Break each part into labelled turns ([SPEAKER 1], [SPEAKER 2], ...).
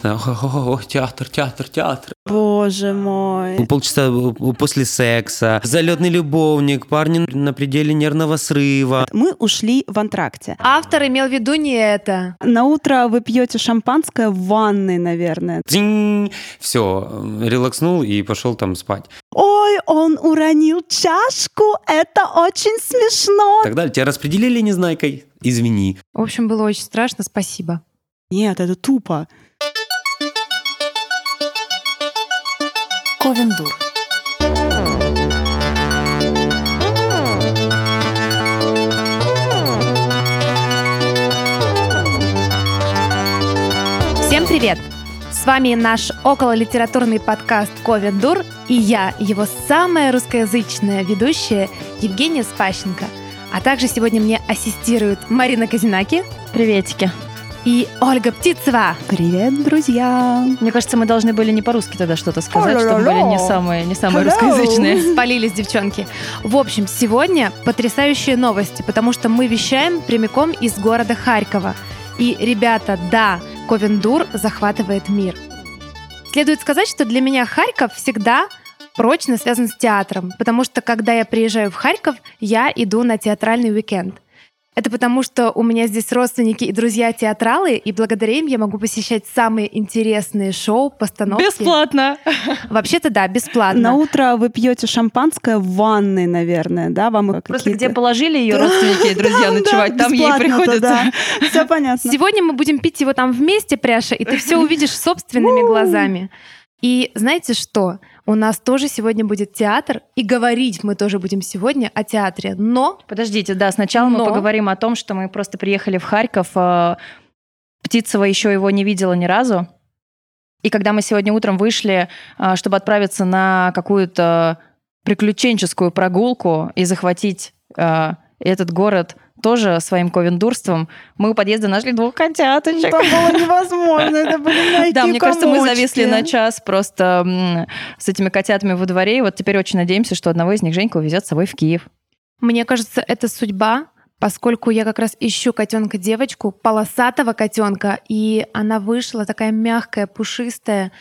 [SPEAKER 1] Театр, театр, театр.
[SPEAKER 2] Боже мой.
[SPEAKER 1] Полчаса после секса, залетный любовник, парни на пределе нервного срыва.
[SPEAKER 2] Мы ушли в антракте.
[SPEAKER 3] Автор имел в виду не это.
[SPEAKER 2] На утро вы пьете шампанское в ванной, наверное.
[SPEAKER 1] Все, релакснул и пошел там спать.
[SPEAKER 2] Ой, он уронил чашку, это очень смешно.
[SPEAKER 1] Тогда тебя распределили незнайкой, извини.
[SPEAKER 3] В общем, было очень страшно, спасибо.
[SPEAKER 2] Нет, это тупо.
[SPEAKER 4] Ковендур.
[SPEAKER 3] Всем привет! С вами наш окололитературный подкаст «Ковендур» и я, его самая русскоязычная ведущая Евгения Спащенко. А также сегодня мне ассистируют Марина Казинаки.
[SPEAKER 4] Приветики
[SPEAKER 3] и Ольга Птицева.
[SPEAKER 2] Привет, друзья!
[SPEAKER 4] Мне кажется, мы должны были не по-русски тогда что-то сказать, чтобы были не самые, не самые
[SPEAKER 2] Hello.
[SPEAKER 4] русскоязычные.
[SPEAKER 3] Спалились девчонки. В общем, сегодня потрясающие новости, потому что мы вещаем прямиком из города Харькова. И, ребята, да, Ковендур захватывает мир. Следует сказать, что для меня Харьков всегда прочно связан с театром, потому что когда я приезжаю в Харьков, я иду на театральный уикенд – это потому, что у меня здесь родственники и друзья театралы, и благодаря им я могу посещать самые интересные шоу, постановки.
[SPEAKER 4] Бесплатно.
[SPEAKER 3] Вообще-то да, бесплатно.
[SPEAKER 2] На утро вы пьете шампанское в ванной, наверное, да? Вам
[SPEAKER 4] Просто где положили ее родственники и друзья ночевать, там ей приходится.
[SPEAKER 2] Все понятно.
[SPEAKER 3] Сегодня мы будем пить его там вместе, Пряша, и ты все увидишь собственными глазами. И знаете что? У нас тоже сегодня будет театр, и говорить мы тоже будем сегодня о театре. Но...
[SPEAKER 4] Подождите, да, сначала Но... мы поговорим о том, что мы просто приехали в Харьков. А, Птицева еще его не видела ни разу. И когда мы сегодня утром вышли, а, чтобы отправиться на какую-то приключенческую прогулку и захватить а, этот город тоже своим ковендурством, мы у подъезда нашли двух котяточек.
[SPEAKER 2] Это было невозможно, это были мягкие
[SPEAKER 4] Да, мне кажется, мы зависли на час просто с этими котятами во дворе, и вот теперь очень надеемся, что одного из них Женька увезет с собой в Киев.
[SPEAKER 3] Мне кажется, это судьба, поскольку я как раз ищу котенка-девочку, полосатого котенка, и она вышла такая мягкая, пушистая.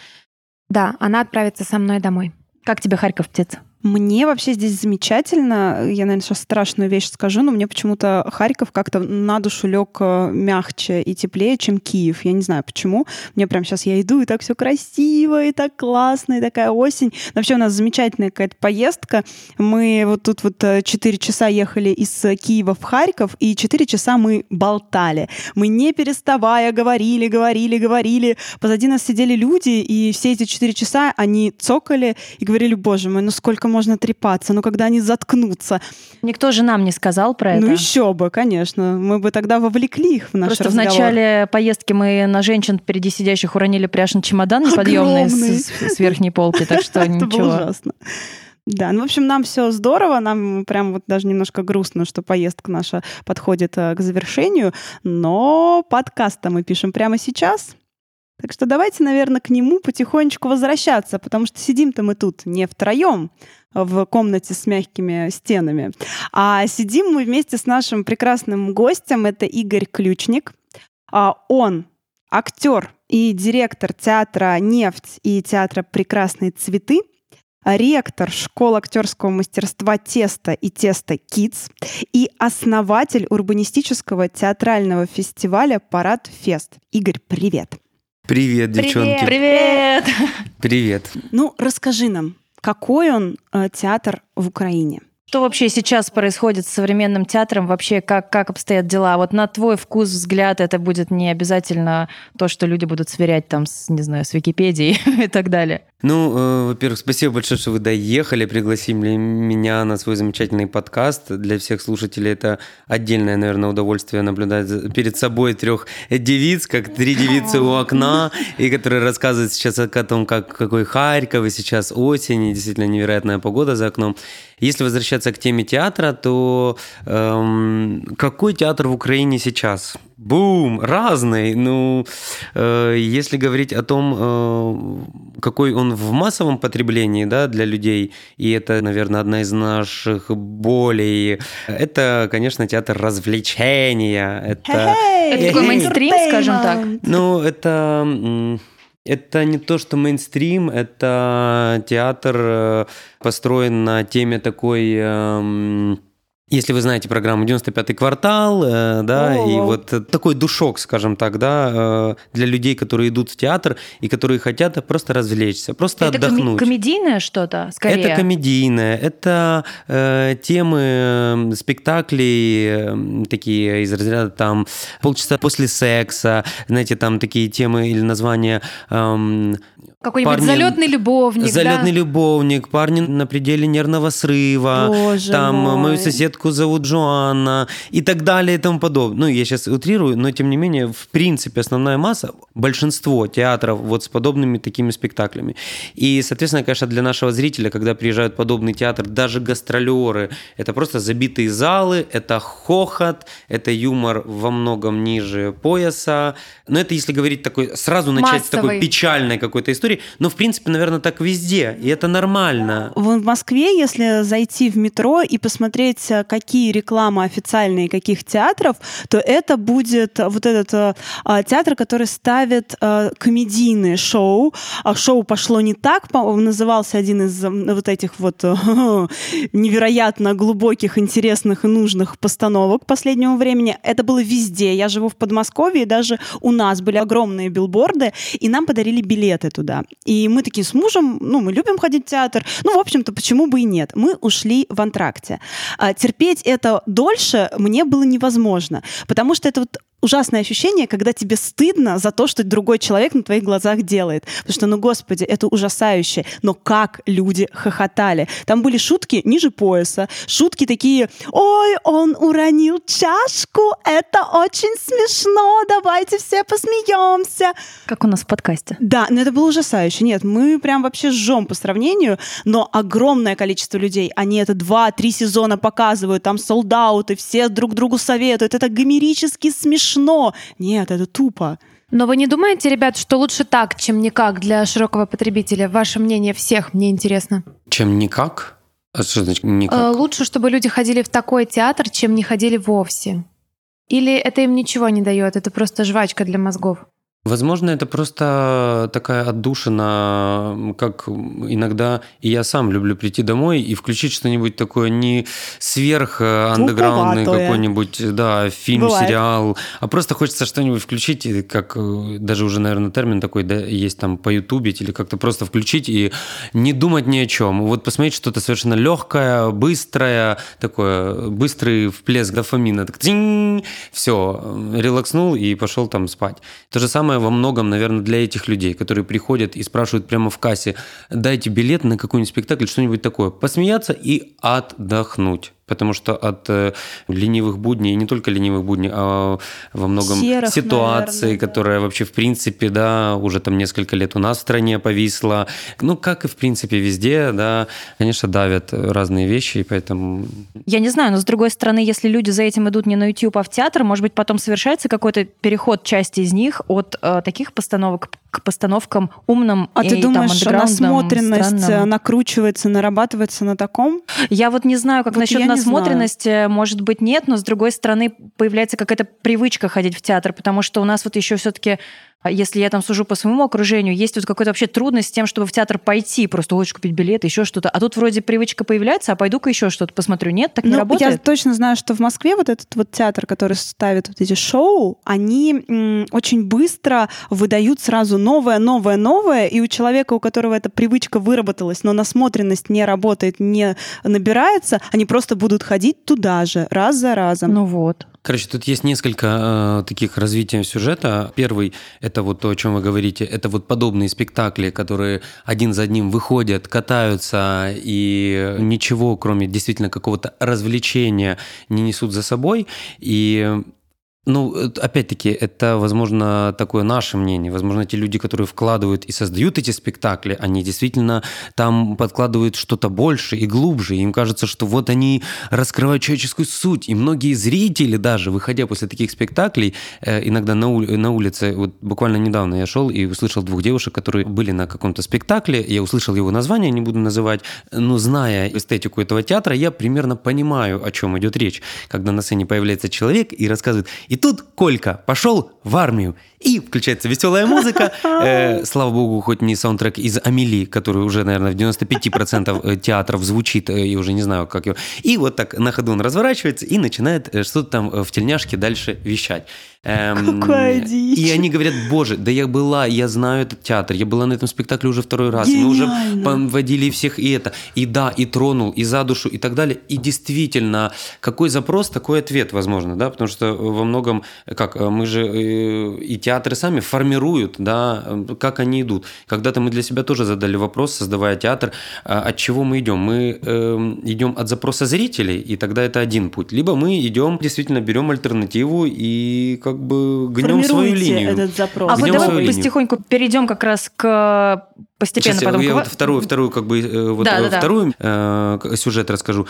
[SPEAKER 3] Да, она отправится со мной домой.
[SPEAKER 4] Как тебе Харьков, птица?
[SPEAKER 2] Мне вообще здесь замечательно. Я, наверное, сейчас страшную вещь скажу, но мне почему-то Харьков как-то на душу лег э, мягче и теплее, чем Киев. Я не знаю почему. Мне прям сейчас я иду, и так все красиво, и так классно, и такая осень. Вообще у нас замечательная какая-то поездка. Мы вот тут вот 4 э, часа ехали из Киева в Харьков, и 4 часа мы болтали. Мы не переставая говорили, говорили, говорили. Позади нас сидели люди, и все эти 4 часа они цокали и говорили, боже мой, ну сколько можно трепаться, но когда они заткнутся.
[SPEAKER 4] Никто же нам не сказал про
[SPEAKER 2] ну,
[SPEAKER 4] это.
[SPEAKER 2] Ну еще бы, конечно. Мы бы тогда вовлекли их в наш
[SPEAKER 4] Просто
[SPEAKER 2] разговор.
[SPEAKER 4] в начале поездки мы на женщин впереди сидящих уронили пряжный чемодан неподъемный с, с верхней полки, так что ничего.
[SPEAKER 2] Ужасно. Да, ну, в общем, нам все здорово, нам прям вот даже немножко грустно, что поездка наша подходит э, к завершению, но подкаст-то мы пишем прямо сейчас, так что давайте, наверное, к нему потихонечку возвращаться, потому что сидим-то мы тут не втроем в комнате с мягкими стенами, а сидим мы вместе с нашим прекрасным гостем, это Игорь Ключник. А он актер и директор театра «Нефть» и театра «Прекрасные цветы», ректор школы актерского мастерства «Тесто» и «Тесто Kids и основатель урбанистического театрального фестиваля «Парад Фест». Игорь, привет!
[SPEAKER 1] Привет, девчонки.
[SPEAKER 4] Привет.
[SPEAKER 1] Привет.
[SPEAKER 2] Ну, расскажи нам, какой он э, театр в Украине?
[SPEAKER 4] Что вообще сейчас происходит с современным театром? Вообще, как, как обстоят дела? Вот на твой вкус, взгляд, это будет не обязательно то, что люди будут сверять там с, не знаю, с Википедией и так далее.
[SPEAKER 1] Ну, э, во-первых, спасибо большое, что вы доехали, пригласили меня на свой замечательный подкаст. Для всех слушателей это отдельное, наверное, удовольствие наблюдать перед собой трех девиц, как три девицы у окна, и которые рассказывают сейчас о том, как, какой Харьков, и сейчас осень, и действительно невероятная погода за окном. Если возвращаться к теме театра, то эм, какой театр в Украине сейчас? Бум! Разный. Ну, э, если говорить о том, э, какой он в массовом потреблении да, для людей, и это, наверное, одна из наших болей, это, конечно, театр развлечения. Это,
[SPEAKER 4] это такой мейнстрим, скажем так.
[SPEAKER 1] Ну, это Это не то, что мейнстрим, это театр э, построен на теме такой... Если вы знаете программу «95-й квартал», э, да, О-о-о. и вот такой душок, скажем так, да, э, для людей, которые идут в театр и которые хотят просто развлечься, просто
[SPEAKER 4] это
[SPEAKER 1] отдохнуть.
[SPEAKER 4] Это комедийное что-то, скорее?
[SPEAKER 1] Это комедийное, это э, темы спектаклей э, такие из разряда там «Полчаса после секса», знаете, там такие темы или названия... Э,
[SPEAKER 3] какой-нибудь парни, залетный любовник.
[SPEAKER 1] Залетный
[SPEAKER 3] да?
[SPEAKER 1] любовник, парни на пределе нервного срыва.
[SPEAKER 3] Боже
[SPEAKER 1] там
[SPEAKER 3] мой.
[SPEAKER 1] мою соседку зовут Джоанна и так далее и тому подобное. Ну, я сейчас утрирую, но тем не менее, в принципе, основная масса, большинство театров вот с подобными такими спектаклями. И, соответственно, конечно, для нашего зрителя, когда приезжают подобный театр, даже гастролеры, это просто забитые залы, это хохот, это юмор во многом ниже пояса. Но это если говорить такой, сразу начать Массовый. с такой печальной какой-то истории, истории, но в принципе, наверное, так везде, и это нормально.
[SPEAKER 2] В Москве, если зайти в метро и посмотреть, э, какие рекламы официальные каких театров, то это будет вот этот э, а, театр, который ставит э, комедийные шоу. А шоу пошло не так, назывался один из вот этих вот невероятно глубоких, интересных и нужных постановок последнего времени. Это было везде. Я живу в Подмосковье, и даже у нас были огромные билборды, и нам подарили билеты туда. И мы такие с мужем, ну, мы любим ходить в театр. Ну, в общем-то, почему бы и нет? Мы ушли в антракте. А, это дольше мне было невозможно, потому что это вот ужасное ощущение, когда тебе стыдно за то, что другой человек на твоих глазах делает. Потому что, ну, господи, это ужасающе. Но как люди хохотали. Там были шутки ниже пояса, шутки такие, ой, он уронил чашку, это очень смешно, давайте все посмеемся.
[SPEAKER 4] Как у нас в подкасте.
[SPEAKER 2] Да, но это было ужасающе. Нет, мы прям вообще жжем по сравнению, но огромное количество людей, они это два-три сезона показывают, там солдаты, все друг другу советуют, это гомерически смешно смешно. Нет, это тупо.
[SPEAKER 3] Но вы не думаете, ребят, что лучше так, чем никак для широкого потребителя? Ваше мнение всех, мне интересно.
[SPEAKER 1] Чем никак? А что значит никак? Э,
[SPEAKER 3] лучше, чтобы люди ходили в такой театр, чем не ходили вовсе. Или это им ничего не дает, это просто жвачка для мозгов?
[SPEAKER 1] Возможно, это просто такая отдушина, как иногда и я сам люблю прийти домой и включить что-нибудь такое не сверх э, андеграундный какой-нибудь, да, фильм, Бывает. сериал, а просто хочется что-нибудь включить, как э, даже уже, наверное, термин такой, да, есть там по ютубить или как-то просто включить и не думать ни о чем. Вот посмотреть что-то совершенно легкое, быстрое, такое, быстрый всплеск дофамина. Так, все, релакснул и пошел там спать. То же самое во многом, наверное, для этих людей, которые приходят и спрашивают прямо в кассе, дайте билет на какой-нибудь спектакль, что-нибудь такое. Посмеяться и отдохнуть потому что от э, ленивых будней, не только ленивых будней, а во многом
[SPEAKER 2] Серых,
[SPEAKER 1] ситуации,
[SPEAKER 2] наверное,
[SPEAKER 1] которая вообще в принципе, да, уже там несколько лет у нас в стране повисла, ну, как и в принципе везде, да, конечно, давят разные вещи, и поэтому...
[SPEAKER 4] Я не знаю, но с другой стороны, если люди за этим идут не на YouTube, а в театр, может быть, потом совершается какой-то переход части из них от э, таких постановок к постановкам умным
[SPEAKER 2] а
[SPEAKER 4] и
[SPEAKER 2] ты думаешь,
[SPEAKER 4] там,
[SPEAKER 2] насмотренность
[SPEAKER 4] странным.
[SPEAKER 2] накручивается, нарабатывается на таком?
[SPEAKER 4] Я вот не знаю, как вот насчет насмотренности, может быть, нет, но с другой стороны появляется какая-то привычка ходить в театр, потому что у нас вот еще все-таки если я там сужу по своему окружению, есть вот какая-то вообще трудность с тем, чтобы в театр пойти, просто хочешь купить билет, еще что-то. А тут вроде привычка появляется, а пойду-ка еще что-то посмотрю. Нет, так ну, не работает?
[SPEAKER 2] Я точно знаю, что в Москве вот этот вот театр, который ставит вот эти шоу, они очень быстро выдают сразу новое, новое, новое, и у человека, у которого эта привычка выработалась, но насмотренность не работает, не набирается, они просто будут ходить туда же, раз за разом.
[SPEAKER 4] Ну вот.
[SPEAKER 1] Короче, тут есть несколько э, таких развитий сюжета. Первый – это вот то, о чем вы говорите. Это вот подобные спектакли, которые один за одним выходят, катаются и ничего, кроме действительно какого-то развлечения, не несут за собой. И ну, опять-таки, это, возможно, такое наше мнение. Возможно, те люди, которые вкладывают и создают эти спектакли, они действительно там подкладывают что-то больше и глубже. им кажется, что вот они раскрывают человеческую суть. И многие зрители даже, выходя после таких спектаклей, э, иногда на, ули- на улице, вот буквально недавно я шел и услышал двух девушек, которые были на каком-то спектакле. Я услышал его название, не буду называть. Но зная эстетику этого театра, я примерно понимаю, о чем идет речь. Когда на сцене появляется человек и рассказывает, и тут Колька пошел в армию и включается веселая музыка. Э, слава богу, хоть не саундтрек из Амели, который уже, наверное, в 95% э, театров звучит, э, и уже не знаю, как его. И вот так на ходу он разворачивается и начинает э, что-то там в тельняшке дальше вещать.
[SPEAKER 2] Эм, Какая дичь.
[SPEAKER 1] И они говорят, боже, да я была, я знаю этот театр, я была на этом спектакле уже второй раз.
[SPEAKER 2] Гениально.
[SPEAKER 1] Мы уже водили всех и это, и да, и тронул, и за душу, и так далее. И действительно, какой запрос, такой ответ, возможно, да, потому что во многом, как мы же и театры сами формируют, да, как они идут. Когда-то мы для себя тоже задали вопрос, создавая театр, а, от чего мы идем. Мы э, идем от запроса зрителей, и тогда это один путь. Либо мы идем, действительно берем альтернативу и как бы гнем свою линию.
[SPEAKER 2] этот запрос.
[SPEAKER 4] А вот давай потихоньку перейдем как раз к постепенно
[SPEAKER 1] Сейчас
[SPEAKER 4] потом.
[SPEAKER 1] Я, вот вторую, вторую как бы э, вот
[SPEAKER 4] да, да,
[SPEAKER 1] вторую да. Э, сюжет расскажу.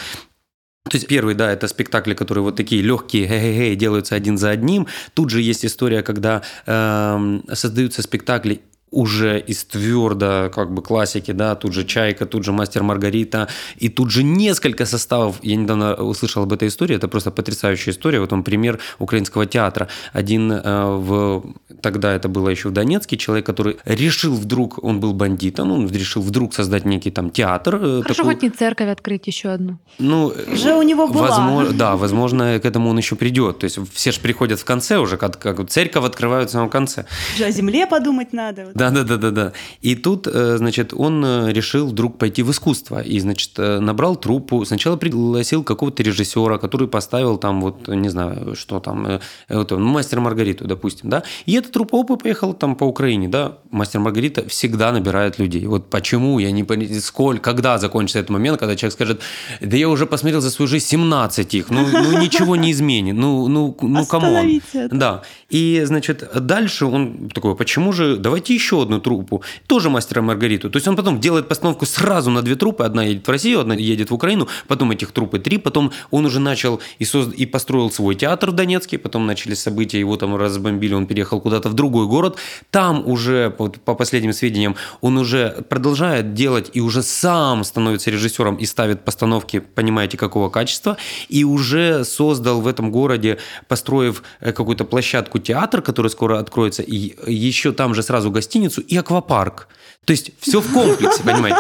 [SPEAKER 1] То есть первый, да, это спектакли, которые вот такие легкие, хе-хе-хе, делаются один за одним. Тут же есть история, когда э, создаются спектакли уже из твердо как бы классики, да, тут же «Чайка», тут же «Мастер Маргарита», и тут же несколько составов. Я недавно услышал об этой истории, это просто потрясающая история. Вот он пример украинского театра. Один э, в... Тогда это было еще в Донецке, человек, который решил вдруг, он был бандитом, он решил вдруг создать некий там театр.
[SPEAKER 3] Э, Хорошо, такой... хоть не церковь открыть еще одну.
[SPEAKER 1] Ну,
[SPEAKER 2] уже у него была.
[SPEAKER 1] Возможно, да, возможно, к этому он еще придет. То есть все же приходят в конце уже, как, как церковь открывают в самом конце.
[SPEAKER 2] Уже о земле подумать надо.
[SPEAKER 1] Да, да, да, да, да. И тут, э, значит, он э, решил вдруг пойти в искусство. И, значит, э, набрал труппу. Сначала пригласил какого-то режиссера, который поставил там, вот, не знаю, что там, вот, мастер Маргариту, допустим, да. И эта труппа опа поехала там по Украине, да. Мастер Маргарита всегда набирает людей. Вот почему, я не понимаю, сколько, когда закончится этот момент, когда человек скажет, да я уже посмотрел за свою жизнь 17 их, ну, ну ничего не изменит, ну, ну, ну, come on. Да. И, значит, дальше он такой, почему же, давайте еще одну труппу, тоже мастера Маргариту. То есть он потом делает постановку сразу на две трупы, одна едет в Россию, одна едет в Украину, потом этих трупы три, потом он уже начал и, созд... и построил свой театр в Донецке, потом начались события, его там разбомбили, он переехал куда-то в другой город, там уже, по последним сведениям, он уже продолжает делать и уже сам становится режиссером и ставит постановки, понимаете, какого качества, и уже создал в этом городе, построив э, какую-то площадку театр, который скоро откроется, и еще там же сразу гостиницу, и аквапарк. То есть все в комплексе, понимаете?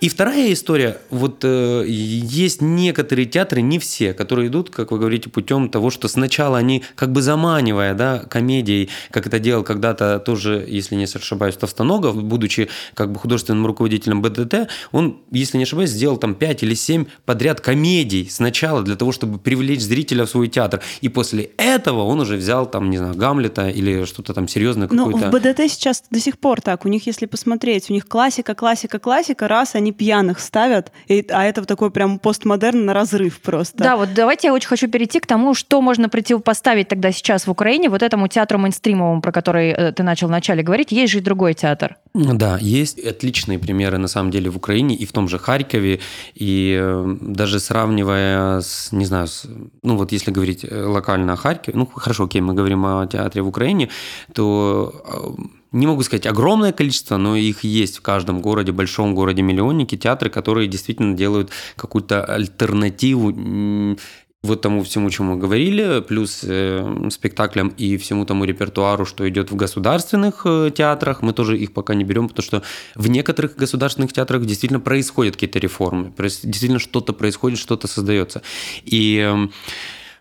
[SPEAKER 1] И вторая история, вот э, есть некоторые театры, не все, которые идут, как вы говорите, путем того, что сначала они, как бы заманивая, да, комедией, как это делал когда-то тоже, если не ошибаюсь, Товстоногов, будучи как бы художественным руководителем БДТ, он, если не ошибаюсь, сделал там 5 или 7 подряд комедий сначала для того, чтобы привлечь зрителя в свой театр. И после этого он уже взял там, не знаю, Гамлета или что-то там серьезное какое-то.
[SPEAKER 2] Ну, в БДТ сейчас до сих пор так. У них, если посмотреть, у них классика, классика, классика, раз они пьяных ставят, и, а это такой прям постмодерн на разрыв просто.
[SPEAKER 4] Да, вот давайте я очень хочу перейти к тому, что можно противопоставить тогда сейчас в Украине вот этому театру мейнстримовому, про который э, ты начал вначале говорить. Есть же и другой театр.
[SPEAKER 1] Да, есть отличные примеры на самом деле в Украине и в том же Харькове, и э, даже сравнивая с, не знаю, с, ну вот если говорить э, локально о Харькове, ну хорошо, окей, мы говорим о театре в Украине, то не могу сказать огромное количество, но их есть в каждом городе, большом городе-миллионнике, театры, которые действительно делают какую-то альтернативу вот тому всему, чему мы говорили, плюс э, спектаклям и всему тому репертуару, что идет в государственных э, театрах, мы тоже их пока не берем, потому что в некоторых государственных театрах действительно происходят какие-то реформы, действительно что-то происходит, что-то создается. И э,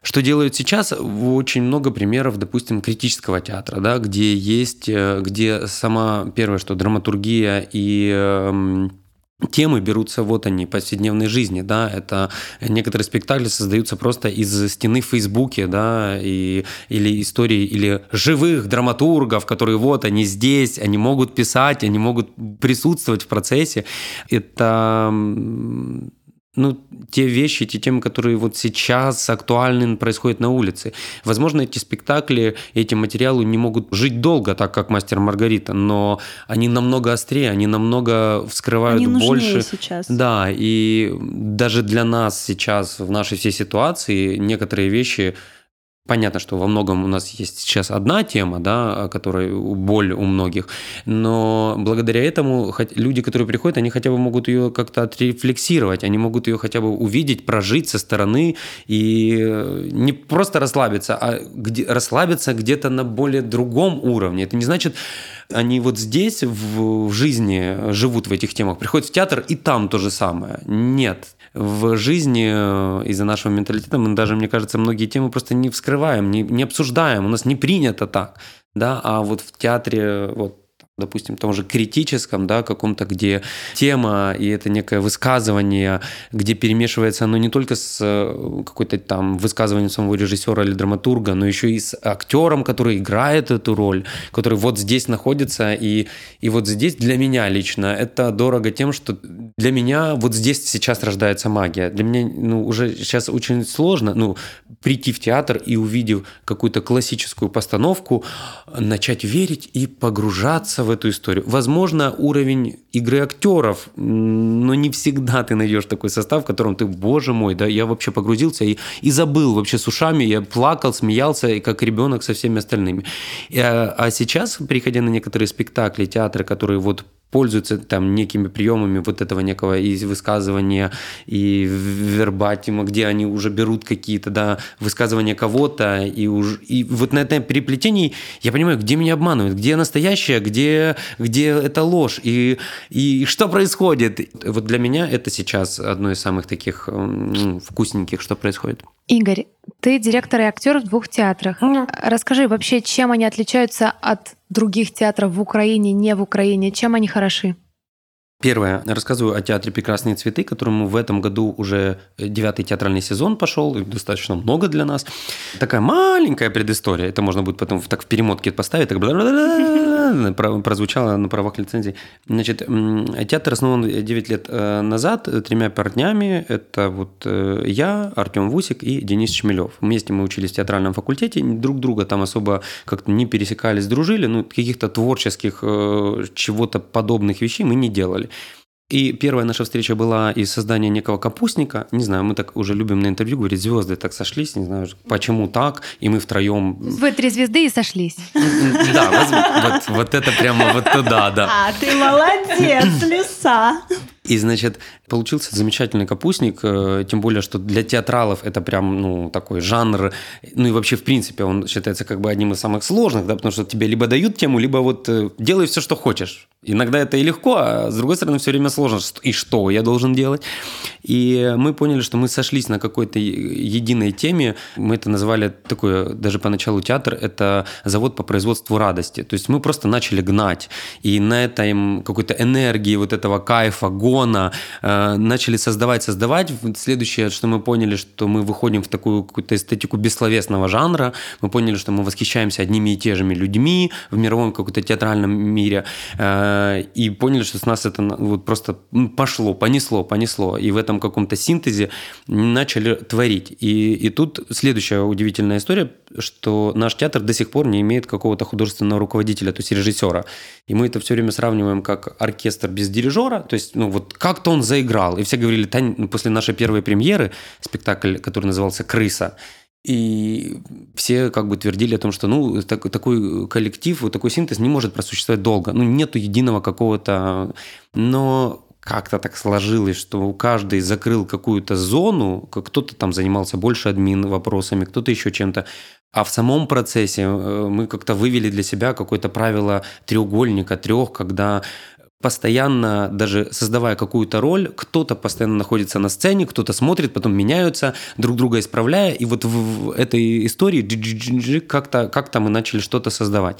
[SPEAKER 1] что делают сейчас? Очень много примеров, допустим, критического театра, да, где есть, э, где сама, первое, что драматургия и эм, темы берутся вот они, повседневной жизни, да, это некоторые спектакли создаются просто из стены в Фейсбуке, да, и, или истории, или живых драматургов, которые вот они здесь, они могут писать, они могут присутствовать в процессе. Это ну, те вещи, те темы, которые вот сейчас актуальны, происходят на улице. Возможно, эти спектакли, эти материалы не могут жить долго, так как «Мастер Маргарита», но они намного острее, они намного вскрывают
[SPEAKER 2] они
[SPEAKER 1] больше.
[SPEAKER 2] сейчас.
[SPEAKER 1] Да, и даже для нас сейчас в нашей всей ситуации некоторые вещи Понятно, что во многом у нас есть сейчас одна тема, да, которая боль у многих, но благодаря этому люди, которые приходят, они хотя бы могут ее как-то отрефлексировать, они могут ее хотя бы увидеть, прожить со стороны и э, не просто расслабиться, а где, расслабиться где-то на более другом уровне. Это не значит, они вот здесь в, в жизни живут в этих темах, приходят в театр и там то же самое. Нет, в жизни э, из-за нашего менталитета. Мы даже, мне кажется, многие темы просто не вскрываем, не, не обсуждаем, у нас не принято так, да, а вот в театре вот допустим, том же критическом, да, каком-то, где тема и это некое высказывание, где перемешивается оно не только с э, какой-то там высказыванием самого режиссера или драматурга, но еще и с актером, который играет эту роль, который вот здесь находится, и, и вот здесь для меня лично это дорого тем, что для меня вот здесь сейчас рождается магия. Для меня ну, уже сейчас очень сложно ну, прийти в театр и увидев какую-то классическую постановку, начать верить и погружаться в эту историю. Возможно, уровень игры актеров, но не всегда ты найдешь такой состав, в котором ты, боже мой, да, я вообще погрузился и, и забыл вообще с ушами, я плакал, смеялся, и как ребенок со всеми остальными. А, а сейчас, приходя на некоторые спектакли, театры, которые вот пользуются там некими приемами вот этого некого и высказывания, и вербатима, где они уже берут какие-то, да, высказывания кого-то, и, уж, и вот на этом переплетении я понимаю, где меня обманывают, где настоящее, где, где это ложь, и, и что происходит. Вот для меня это сейчас одно из самых таких ну, вкусненьких, что происходит.
[SPEAKER 3] Игорь, ты директор и актер в двух театрах. Mm. Расскажи вообще, чем они отличаются от других театров в Украине, не в Украине, чем они хороши?
[SPEAKER 1] Первое. Рассказываю о театре «Прекрасные цветы», которому в этом году уже девятый театральный сезон пошел, достаточно много для нас. Такая маленькая предыстория. Это можно будет потом так в перемотке поставить, так прозвучало на правах лицензии. Значит, театр основан 9 лет э, назад тремя парнями. Это вот э, я, Артем Вусик и Денис Шмелев. Вместе мы учились в театральном факультете, друг друга там особо как-то не пересекались, дружили, ну, каких-то творческих э, чего-то подобных вещей мы не делали. И первая наша встреча была из создания некого капустника. Не знаю, мы так уже любим на интервью говорить, звезды так сошлись, не знаю, почему так, и мы втроем...
[SPEAKER 3] Вы три звезды и сошлись.
[SPEAKER 1] Да, вот, вот это прямо вот туда, да.
[SPEAKER 2] А, ты молодец, лиса.
[SPEAKER 1] И, значит, получился замечательный капустник, э, тем более, что для театралов это прям, ну, такой жанр, ну и вообще, в принципе, он считается как бы одним из самых сложных, да, потому что тебе либо дают тему, либо вот э, делай все, что хочешь. Иногда это и легко, а с другой стороны, все время сложно. И что я должен делать? И мы поняли, что мы сошлись на какой-то единой теме. Мы это назвали такое, даже поначалу театр, это завод по производству радости. То есть мы просто начали гнать. И на этой какой-то энергии, вот этого кайфа, гона э, начали создавать, создавать. Следующее, что мы поняли, что мы выходим в такую какую-то эстетику бессловесного жанра. Мы поняли, что мы восхищаемся одними и теми же людьми в мировом каком-то театральном мире. Э, и поняли, что с нас это вот просто пошло, понесло, понесло. И в этом каком-то синтезе начали творить. И, и тут следующая удивительная история, что наш театр до сих пор не имеет какого-то художественного руководителя, то есть режиссера. И мы это все время сравниваем как оркестр без дирижера, то есть, ну вот как-то он заиграл. И все говорили, Тань, ну, после нашей первой премьеры, спектакль, который назывался «Крыса», и все как бы твердили о том, что ну, так, такой коллектив, вот такой синтез не может просуществовать долго. Ну, нету единого какого-то... Но как-то так сложилось, что каждый закрыл какую-то зону, кто-то там занимался больше админ вопросами, кто-то еще чем-то. А в самом процессе э, мы как-то вывели для себя какое-то правило треугольника, трех, когда постоянно, даже создавая какую-то роль, кто-то постоянно находится на сцене, кто-то смотрит, потом меняются, друг друга исправляя, и вот в этой истории как-то как мы начали что-то создавать.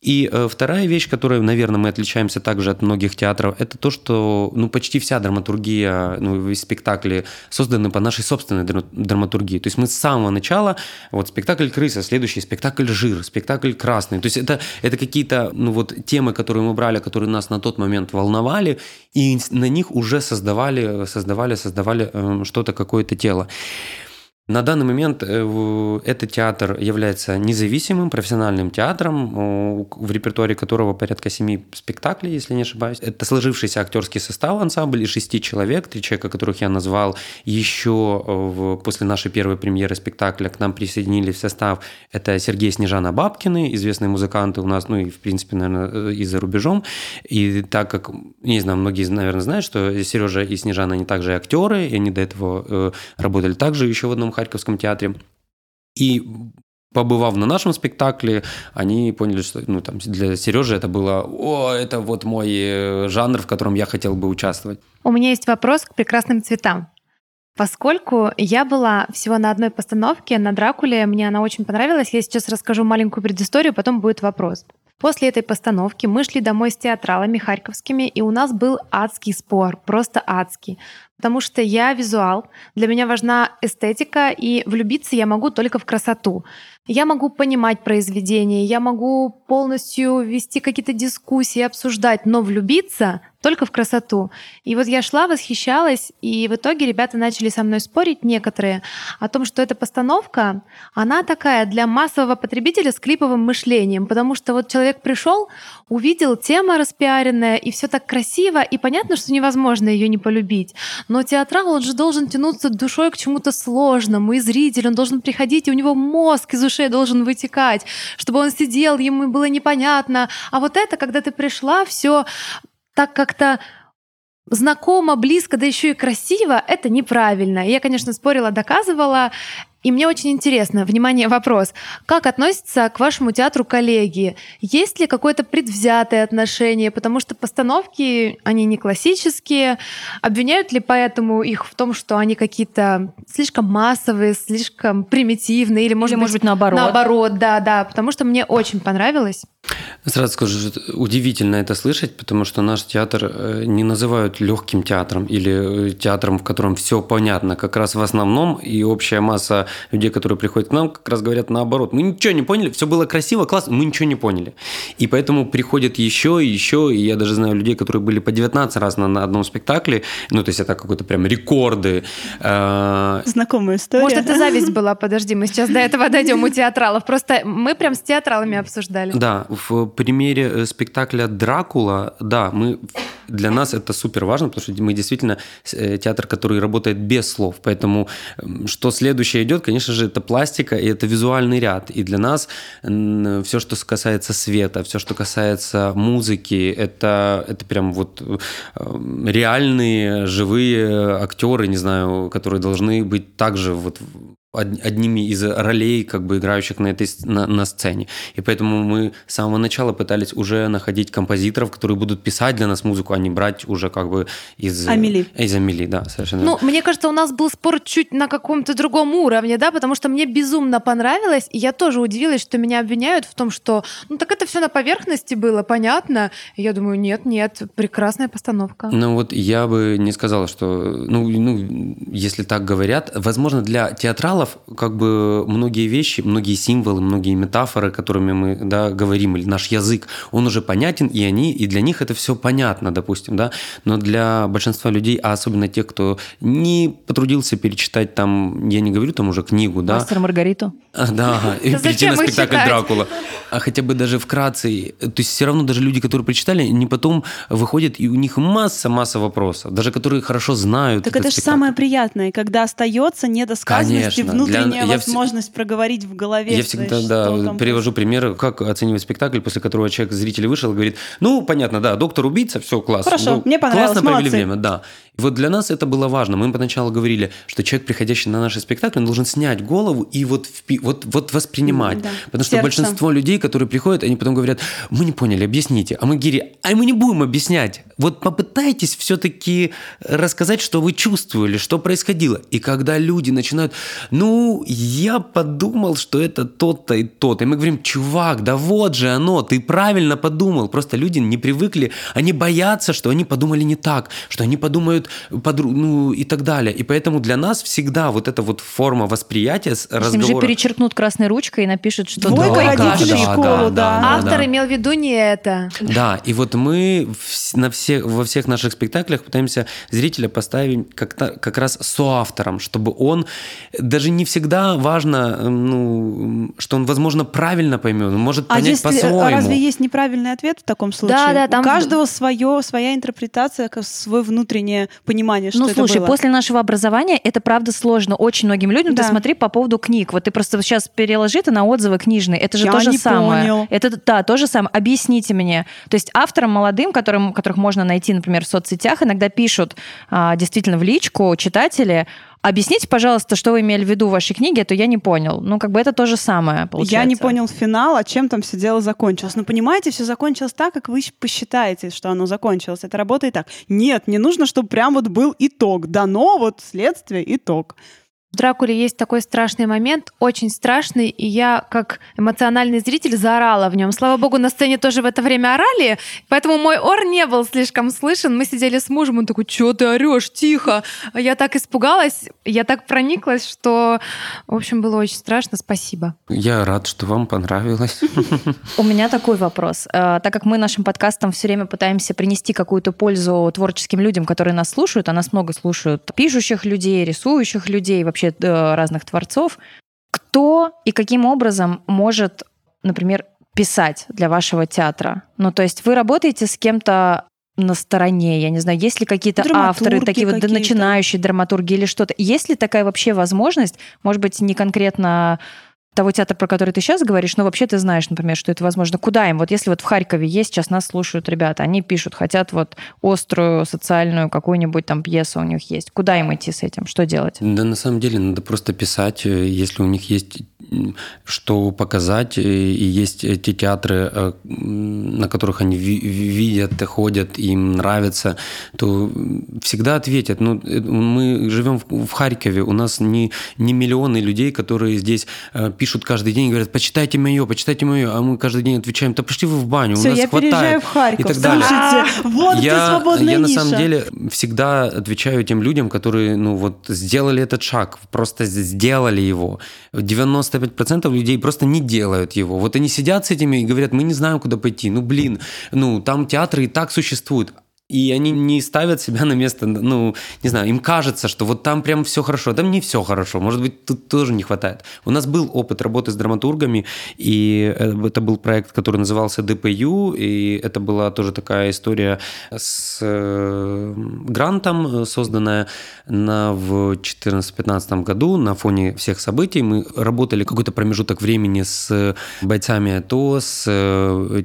[SPEAKER 1] И э, вторая вещь, которой, наверное, мы отличаемся также от многих театров, это то, что ну, почти вся драматургия, ну, спектакли созданы по нашей собственной драматургии. То есть мы с самого начала, вот спектакль «Крыса», следующий спектакль «Жир», спектакль «Красный». То есть это, это какие-то ну, вот, темы, которые мы брали, которые нас на тот момент волновали, и на них уже создавали, создавали, создавали э, что-то, какое-то тело. На данный момент э, этот театр является независимым профессиональным театром, в репертуаре которого порядка семи спектаклей, если не ошибаюсь. Это сложившийся актерский состав, ансамбль из шести человек, три человека, которых я назвал. Еще э, после нашей первой премьеры спектакля к нам присоединились в состав. Это Сергей Снежана Бабкины, известные музыканты у нас, ну и, в принципе, наверное, и за рубежом. И так как, не знаю, многие, наверное, знают, что Сережа и Снежана, они также актеры, и они до этого э, работали также еще в одном Харьковском театре. И побывав на нашем спектакле, они поняли, что ну, там, для Сережи это было, о, это вот мой э, жанр, в котором я хотел бы участвовать.
[SPEAKER 3] У меня есть вопрос к прекрасным цветам. Поскольку я была всего на одной постановке на Дракуле, мне она очень понравилась. Я сейчас расскажу маленькую предысторию, потом будет вопрос. После этой постановки мы шли домой с театралами харьковскими, и у нас был адский спор, просто адский потому что я визуал, для меня важна эстетика, и влюбиться я могу только в красоту. Я могу понимать произведение, я могу полностью вести какие-то дискуссии, обсуждать, но влюбиться только в красоту. И вот я шла, восхищалась, и в итоге ребята начали со мной спорить некоторые о том, что эта постановка, она такая для массового потребителя с клиповым мышлением, потому что вот человек пришел, увидел тема распиаренная, и все так красиво, и понятно, что невозможно ее не полюбить. Но театрал, он же должен тянуться душой к чему-то сложному, и зритель, он должен приходить, и у него мозг из ушей должен вытекать, чтобы он сидел, ему было непонятно. А вот это, когда ты пришла, все так как-то знакомо, близко, да еще и красиво, это неправильно. Я, конечно, спорила, доказывала, и мне очень интересно, внимание, вопрос. Как относятся к вашему театру коллеги? Есть ли какое-то предвзятое отношение? Потому что постановки, они не классические. Обвиняют ли поэтому их в том, что они какие-то слишком массовые, слишком примитивные? Или, может, или, быть, может быть, наоборот? Наоборот, да, да. Потому что мне очень понравилось.
[SPEAKER 1] Сразу скажу, удивительно это слышать, потому что наш театр э, не называют легким театром или э, театром, в котором все понятно. Как раз в основном и общая масса людей, которые приходят к нам, как раз говорят наоборот. Мы ничего не поняли, все было красиво, классно, мы ничего не поняли. И поэтому приходят еще и еще, и я даже знаю людей, которые были по 19 раз на, на одном спектакле, ну, то есть это какой-то прям рекорды.
[SPEAKER 2] Э, Знакомая история.
[SPEAKER 3] Может, это зависть была, подожди, мы сейчас до этого дойдем у театралов. Просто мы прям с театралами обсуждали.
[SPEAKER 1] Да, в примере э, спектакля «Дракула», да, мы, для нас это супер важно, потому что мы действительно э, театр, который работает без слов. Поэтому что следующее идет, конечно же, это пластика и это визуальный ряд. И для нас все, что касается света, все, что касается музыки, это, это прям вот э, реальные, живые актеры, не знаю, которые должны быть также вот одними из ролей, как бы играющих на этой на, на сцене. И поэтому мы с самого начала пытались уже находить композиторов, которые будут писать для нас музыку, а не брать уже как бы из
[SPEAKER 2] Амели.
[SPEAKER 1] Из Амели, да, совершенно.
[SPEAKER 3] Ну, мне кажется, у нас был спор чуть на каком-то другом уровне, да, потому что мне безумно понравилось, и я тоже удивилась, что меня обвиняют в том, что, ну, так это все на поверхности было, понятно. И я думаю, нет, нет, прекрасная постановка.
[SPEAKER 1] Ну вот я бы не сказала, что, ну, ну если так говорят, возможно, для театрала материалов как бы многие вещи, многие символы, многие метафоры, которыми мы да, говорим, или наш язык, он уже понятен, и они, и для них это все понятно, допустим, да, но для большинства людей, а особенно тех, кто не потрудился перечитать там, я не говорю там уже книгу, да.
[SPEAKER 4] Мастер Маргариту.
[SPEAKER 1] А, да, и прийти на спектакль Дракула. А хотя бы даже вкратце, то есть все равно даже люди, которые прочитали, они потом выходят, и у них масса-масса вопросов, даже которые хорошо знают.
[SPEAKER 2] Так это же самое приятное, когда остается недосказанность внутренняя для... возможность я... проговорить в голове.
[SPEAKER 1] Я всегда да, привожу пример, как оценивать спектакль, после которого человек, зритель вышел и говорит, ну, понятно, да, доктор убийца, все, класс.
[SPEAKER 2] Хорошо,
[SPEAKER 1] ну,
[SPEAKER 2] мне понравилось,
[SPEAKER 1] Классно
[SPEAKER 2] молодцы.
[SPEAKER 1] провели время, да. И вот для нас это было важно. Мы поначалу говорили, что человек, приходящий на наши спектакли, он должен снять голову и вот, впи... вот, вот воспринимать. Да. Потому что Сердце. большинство людей, которые приходят, они потом говорят, мы не поняли, объясните. А мы говорим, а мы не будем объяснять. Вот попытайтесь все-таки рассказать, что вы чувствовали, что происходило. И когда люди начинают, ну, я подумал, что это то-то и то-то. И мы говорим, чувак, да вот же оно, ты правильно подумал. Просто люди не привыкли, они боятся, что они подумали не так, что они подумают, подру... ну и так далее. И поэтому для нас всегда вот эта вот форма восприятия с разговора...
[SPEAKER 4] Им же перечеркнут красной ручкой и напишут, что
[SPEAKER 2] Двойка родителей да, школу, да. да,
[SPEAKER 3] да Автор да. имел в виду не это.
[SPEAKER 1] Да, и вот мы на все, во всех наших спектаклях пытаемся зрителя поставить как, как раз соавтором, чтобы он даже же не всегда важно, ну, что он, возможно, правильно поймет, он может
[SPEAKER 2] а
[SPEAKER 1] понять
[SPEAKER 2] если, э,
[SPEAKER 1] по-своему.
[SPEAKER 2] разве есть неправильный ответ в таком случае?
[SPEAKER 4] Да, да, там...
[SPEAKER 2] У каждого свое, своя интерпретация, свое внутреннее понимание, что
[SPEAKER 4] ну,
[SPEAKER 2] это
[SPEAKER 4] слушай,
[SPEAKER 2] было.
[SPEAKER 4] после нашего образования это правда сложно очень многим людям.
[SPEAKER 2] Да.
[SPEAKER 4] Ты смотри по поводу книг. Вот ты просто сейчас переложи это на отзывы книжные. Это же
[SPEAKER 2] Я
[SPEAKER 4] то же
[SPEAKER 2] не
[SPEAKER 4] самое.
[SPEAKER 2] понял.
[SPEAKER 4] Это да, то же самое. Объясните мне. То есть авторам молодым, которым, которых можно найти, например, в соцсетях, иногда пишут а, действительно в личку читатели, Объясните, пожалуйста, что вы имели в виду в вашей книге, а то я не понял. Ну, как бы это то же самое, получается.
[SPEAKER 2] Я не понял финал, а чем там все дело закончилось. Но понимаете, все закончилось так, как вы посчитаете, что оно закончилось. Это работает так. Нет, не нужно, чтобы прям вот был итог. Дано вот следствие, итог.
[SPEAKER 3] В Дракуле есть такой страшный момент, очень страшный, и я, как эмоциональный зритель, заорала в нем. Слава богу, на сцене тоже в это время орали, поэтому мой ор не был слишком слышен. Мы сидели с мужем, он такой, что ты орешь, тихо. Я так испугалась, я так прониклась, что, в общем, было очень страшно. Спасибо.
[SPEAKER 1] Я рад, что вам понравилось.
[SPEAKER 4] У меня такой вопрос. Э, Так как мы нашим подкастом все время пытаемся принести какую-то пользу творческим людям, которые нас слушают, а нас много слушают пишущих людей, рисующих людей, вообще э, разных творцов, кто и каким образом может, например, писать для вашего театра? Ну, то есть вы работаете с кем-то на стороне, я не знаю, есть ли какие-то авторы, такие вот начинающие драматурги или что-то? Есть ли такая вообще возможность, может быть, не конкретно того театра, про который ты сейчас говоришь, но вообще ты знаешь, например, что это возможно. Куда им? Вот если вот в Харькове есть, сейчас нас слушают ребята, они пишут, хотят вот острую социальную какую-нибудь там пьесу у них есть. Куда им идти с этим? Что делать?
[SPEAKER 1] Да, на самом деле надо просто писать, э, если у них есть что показать, э, и есть те театры, э, на которых они ви- видят, ходят, им нравится, то всегда ответят. Ну, мы живем в- Харькове, у нас не, не миллионы людей, которые здесь пишут каждый день говорят, почитайте мое, почитайте мое, а мы каждый день отвечаем, да пошли вы в баню,
[SPEAKER 2] Все,
[SPEAKER 1] у нас
[SPEAKER 2] я
[SPEAKER 1] хватает.
[SPEAKER 2] переезжаю в Харьков.
[SPEAKER 1] и так далее.
[SPEAKER 2] Слушайте, вот
[SPEAKER 1] я,
[SPEAKER 2] свободная
[SPEAKER 1] я на
[SPEAKER 2] ниша.
[SPEAKER 1] самом деле всегда отвечаю тем людям, которые, ну вот, сделали этот шаг, просто сделали его. 95% людей просто не делают его. Вот они сидят с этими и говорят, мы не знаем, куда пойти. Ну, блин, ну, там театры и так существуют. И они не ставят себя на место, ну, не знаю, им кажется, что вот там прям все хорошо. Там не все хорошо, может быть, тут тоже не хватает. У нас был опыт работы с драматургами, и э, это был проект, который назывался ДПЮ, и это была тоже такая история с э, грантом, э, созданная на, в 2014-2015 году на фоне всех событий. Мы работали какой-то промежуток времени с бойцами АТО, с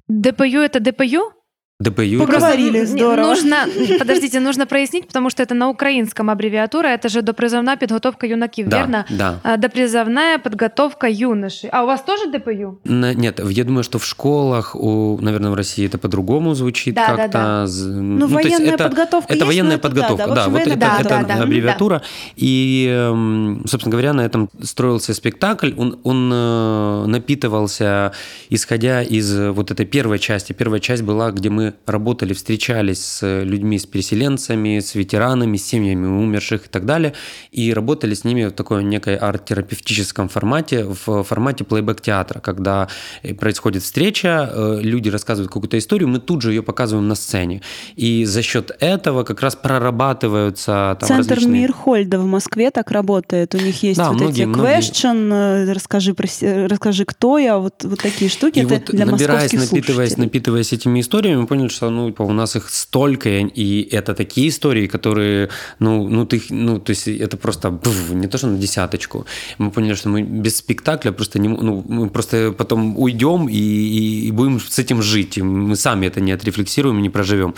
[SPEAKER 3] ДПЮ — это ДПЮ?
[SPEAKER 1] ДПЮ.
[SPEAKER 2] Поговор- Говорили,
[SPEAKER 3] Не-
[SPEAKER 2] здорово.
[SPEAKER 3] Нужно, подождите, нужно прояснить, потому что это на украинском аббревиатура, это же допризывная подготовка юнаків,
[SPEAKER 1] Да,
[SPEAKER 3] верно?
[SPEAKER 1] да.
[SPEAKER 3] А, Допризывная подготовка юношей. А у вас тоже ДПЮ?
[SPEAKER 1] На- Нет, я думаю, что в школах, у, наверное, в России это по-другому звучит
[SPEAKER 3] Да, да,
[SPEAKER 1] как-то.
[SPEAKER 3] да.
[SPEAKER 1] З-
[SPEAKER 2] Ну,
[SPEAKER 1] есть
[SPEAKER 2] военная
[SPEAKER 1] это,
[SPEAKER 2] подготовка
[SPEAKER 1] это
[SPEAKER 2] есть,
[SPEAKER 1] военная
[SPEAKER 2] это да,
[SPEAKER 1] подготовка,
[SPEAKER 2] да,
[SPEAKER 1] да,
[SPEAKER 2] общем,
[SPEAKER 1] вот это,
[SPEAKER 2] военная
[SPEAKER 1] это
[SPEAKER 3] подготовка. Да, да,
[SPEAKER 1] аббревиатура. И, эм, собственно говоря, на этом строился спектакль. Он, он э, напитывался, исходя из вот этой первой части. Первая часть была, где мы работали, встречались с людьми, с переселенцами, с ветеранами, с семьями умерших и так далее, и работали с ними в такой некой арт-терапевтическом формате, в формате плейбэк-театра, когда э, происходит встреча, э, люди рассказывают какую-то историю, мы тут же ее показываем на сцене. И за счет этого как раз прорабатываются там
[SPEAKER 2] Центр
[SPEAKER 1] различные...
[SPEAKER 2] Мирхольда в Москве так работает. У них есть
[SPEAKER 1] Да,
[SPEAKER 2] вот
[SPEAKER 1] многие-
[SPEAKER 2] эти
[SPEAKER 1] многие-
[SPEAKER 2] question, э, расскажи, про расскажи, кто я, вот, вот такие штуки.
[SPEAKER 1] И
[SPEAKER 2] это
[SPEAKER 1] вот
[SPEAKER 2] для
[SPEAKER 1] набираясь,
[SPEAKER 2] московских
[SPEAKER 1] напитываясь,
[SPEAKER 2] слушателей.
[SPEAKER 1] напитываясь этими историями, поняли, что ну, у нас их столько, и это такие истории, которые, ну, ну, ты, ну то есть это просто бф, не то, что на десяточку. Мы поняли, что мы без спектакля просто не, ну, мы просто потом уйдем и, и- и будем с этим жить. И мы сами это не отрефлексируем и не проживем.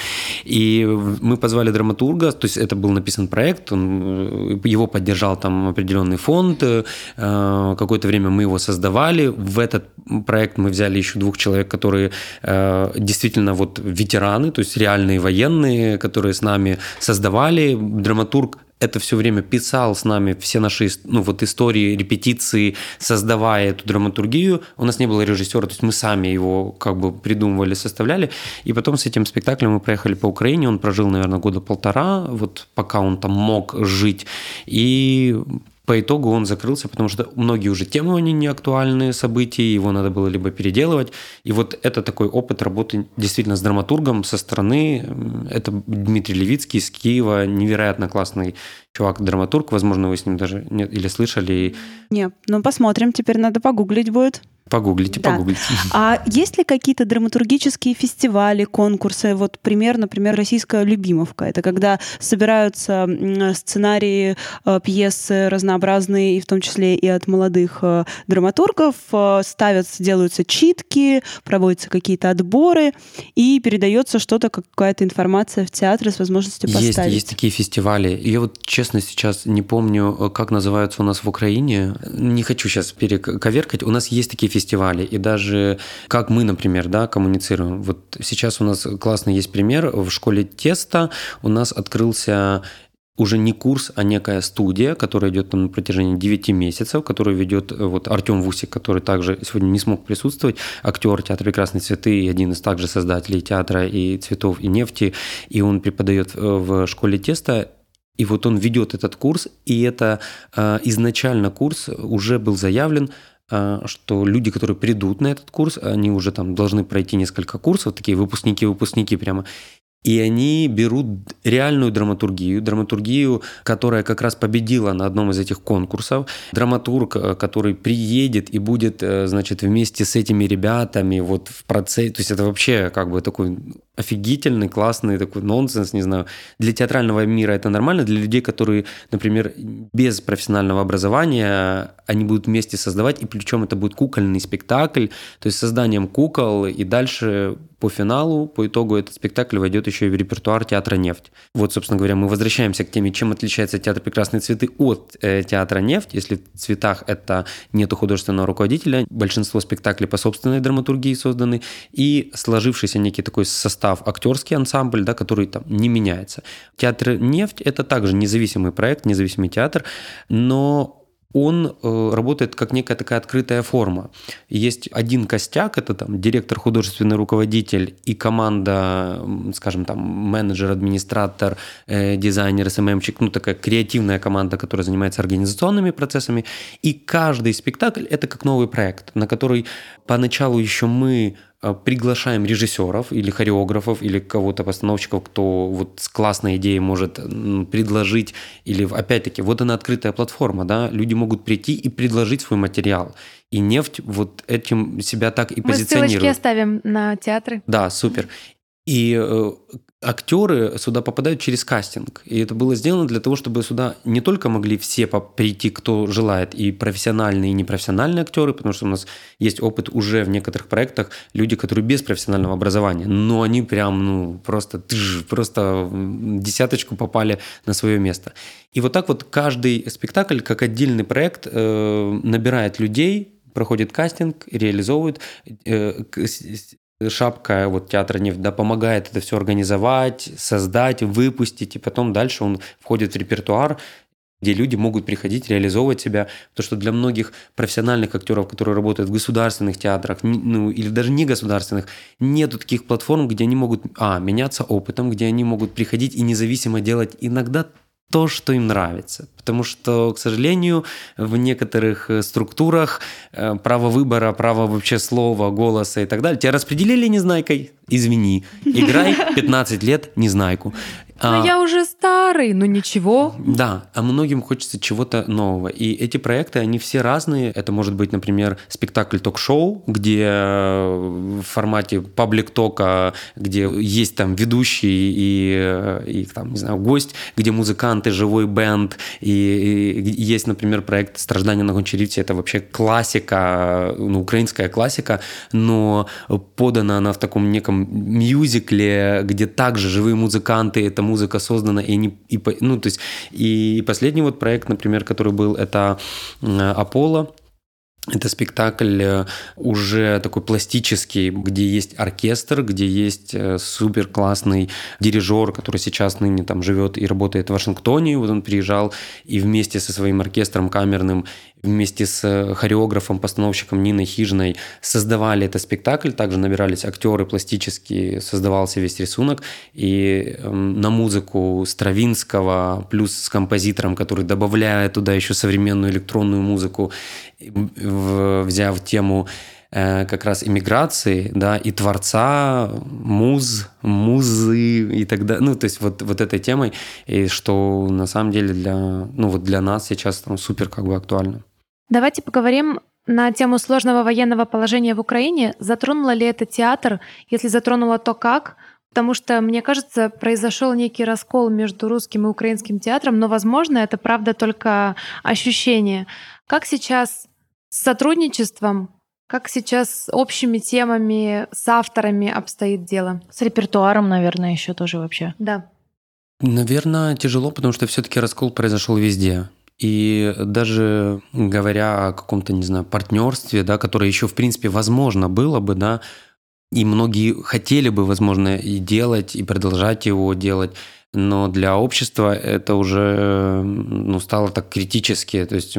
[SPEAKER 1] И мы позвали драматурга, то есть это был написан проект, он, э, его поддержал там определенный фонд, э, какое-то время мы его создавали. В этот проект мы взяли еще двух человек, которые э, действительно вот ветераны, то есть реальные военные, которые с нами создавали. Драматург это все время писал с нами все наши ну, вот истории, репетиции, создавая эту драматургию. У нас не было режиссера, то есть мы сами его как бы придумывали, составляли. И потом с этим спектаклем мы проехали по Украине. Он прожил, наверное, года полтора, вот пока он там мог жить. И по итогу он закрылся, потому что многие уже темы они не актуальные события, его надо было либо переделывать. И вот это такой опыт работы действительно с драматургом со стороны. Это Дмитрий Левицкий из Киева, невероятно классный чувак-драматург. Возможно, вы с ним даже нет, или слышали.
[SPEAKER 2] Нет, ну посмотрим, теперь надо погуглить будет.
[SPEAKER 1] Погуглите, да. погуглите.
[SPEAKER 2] А есть ли какие-то драматургические фестивали, конкурсы? Вот пример, например, «Российская любимовка». Это когда собираются сценарии, э, пьесы разнообразные, и в том числе и от молодых э, драматургов, э, ставятся, делаются читки, проводятся какие-то отборы, и передается что-то, какая-то информация в театры с возможностью поставить.
[SPEAKER 1] Есть, есть такие фестивали. Я вот, честно, сейчас не помню, как называются у нас в Украине. Не хочу сейчас перековеркать. У нас есть такие фестивали, и даже как мы, например, да, коммуницируем. Вот сейчас у нас классный есть пример. В школе теста у нас открылся уже не курс, а некая студия, которая идет там на протяжении 9 месяцев, которую ведет э, вот Артем Вусик, который также сегодня не смог присутствовать, актер театра «Прекрасные цветы» и один из также создателей театра и цветов, и нефти, и он преподает э, в школе теста, и вот он ведет этот курс, и это э, изначально курс уже был заявлен что люди, которые придут на этот курс, они уже там должны пройти несколько курсов, такие выпускники-выпускники прямо, и они берут реальную драматургию, драматургию, которая как раз победила на одном из этих конкурсов. Драматург, э, который приедет и будет, э, значит, вместе с этими ребятами вот в процессе, то есть это вообще как бы такой офигительный, классный такой нонсенс, не знаю. Для театрального мира это нормально, для людей, которые, например, без профессионального образования, они будут вместе создавать, и причем это будет кукольный спектакль, то есть созданием кукол, и дальше по финалу, по итогу этот спектакль войдет еще и в репертуар театра «Нефть». Вот, собственно говоря, мы возвращаемся к теме, чем отличается театр «Прекрасные цветы» от э, театра «Нефть». Если в «Цветах» это нету художественного руководителя, большинство спектаклей по собственной драматургии созданы, и сложившийся некий такой состав, актерский ансамбль, да, который там не меняется. Театр «Нефть» — это также независимый проект, независимый театр, но он э, работает как некая такая открытая форма. Есть один костяк, это там директор, художественный руководитель и команда, скажем там, менеджер, администратор, э, дизайнер, СММщик, ну такая креативная команда, которая занимается организационными процессами. И каждый спектакль – это как новый проект, на который поначалу еще мы приглашаем режиссеров или хореографов или кого-то постановщиков, кто вот с классной идеей может предложить или опять-таки вот она открытая платформа, да, люди могут прийти и предложить свой материал. И нефть вот этим себя так и Мы позиционирует. Мы ссылочки
[SPEAKER 3] оставим на театры.
[SPEAKER 1] Да, супер. И э, актеры сюда попадают через кастинг. И это было сделано для того, чтобы сюда не только могли все прийти, кто желает, и профессиональные, и непрофессиональные актеры, потому что у нас есть опыт уже в некоторых проектах, люди, которые без профессионального образования, но они прям, ну, просто, тж, просто десяточку попали на свое место. И вот так вот каждый спектакль, как отдельный проект, э, набирает людей, проходит кастинг, реализовывает, э, шапка вот театра нефть да, помогает это все организовать, создать, выпустить, и потом дальше он входит в репертуар, где люди могут приходить, реализовывать себя. Потому что для многих профессиональных актеров, которые работают в государственных театрах, ну, или даже не государственных, нет таких платформ, где они могут, а, меняться опытом, где они могут приходить и независимо делать иногда то, что им нравится. Потому что, к сожалению, в некоторых э, структурах э, право выбора, право вообще слова, голоса и так далее, тебя распределили незнайкой, извини, играй 15 лет незнайку.
[SPEAKER 3] Но а, я уже старый, но ничего.
[SPEAKER 1] Да, а многим хочется чего-то нового. И эти проекты, они все разные. Это может быть, например, спектакль ток-шоу, где в формате паблик-тока, где есть там ведущий и, и там, не знаю, гость, где музыканты, живой бенд. И, и есть, например, проект «Страждание на Гончарите». Это вообще классика, ну, украинская классика, но подана она в таком неком мюзикле, где также живые музыканты, это музыка создана, и не, и, ну, то есть, и последний вот проект, например, который был, это Аполло, это спектакль э, уже такой пластический, где есть оркестр, где есть э, супер классный дирижер, который сейчас ныне там живет и работает в Вашингтоне. Вот он приезжал и вместе со своим оркестром камерным вместе с хореографом, постановщиком Ниной Хижиной создавали этот спектакль. Также набирались актеры пластические, создавался весь рисунок. И эм, на музыку Стравинского, плюс с композитором, который добавляет туда еще современную электронную музыку, взяв тему Э, как раз иммиграции, да, и творца, муз, музы и так далее. Ну, то есть вот, вот этой темой, и что на самом деле для, ну, вот для нас сейчас там супер как бы актуально.
[SPEAKER 3] Давайте поговорим на тему сложного военного положения в Украине. Затронуло ли это театр? Если затронуло, то как? Потому что, мне кажется, произошел некий раскол между русским и украинским театром, но, возможно, это правда только ощущение. Как сейчас с сотрудничеством как сейчас с общими темами, с авторами обстоит дело?
[SPEAKER 4] С репертуаром, наверное, еще тоже вообще.
[SPEAKER 3] Да.
[SPEAKER 1] Наверное, тяжело, потому что все-таки раскол произошел везде. И даже говоря о каком-то, не знаю, партнерстве, да, которое еще, в принципе, возможно было бы, да, и многие хотели бы, возможно, и делать, и продолжать его делать, но для общества это уже ну, стало так критически. То есть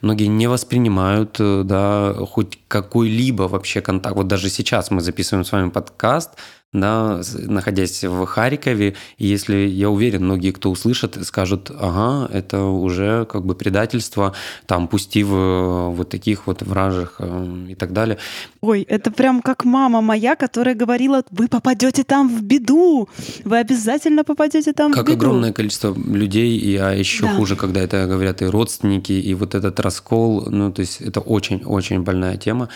[SPEAKER 1] многие не воспринимают да, хоть какой-либо вообще контакт. Вот даже сейчас мы записываем с вами подкаст, да, находясь в Харькове, и если, я уверен, многие, кто услышат, скажут, ага, это уже как бы предательство, там, пусти в вот таких вот вражих э, и так далее.
[SPEAKER 2] Ой, это прям как мама моя, которая говорила, вы попадете там в беду, вы обязательно попадете там
[SPEAKER 1] как
[SPEAKER 2] в беду.
[SPEAKER 1] Как огромное количество людей, и, а еще да. хуже, когда это говорят и родственники, и вот этот раскол, ну, то есть это очень-очень больная тема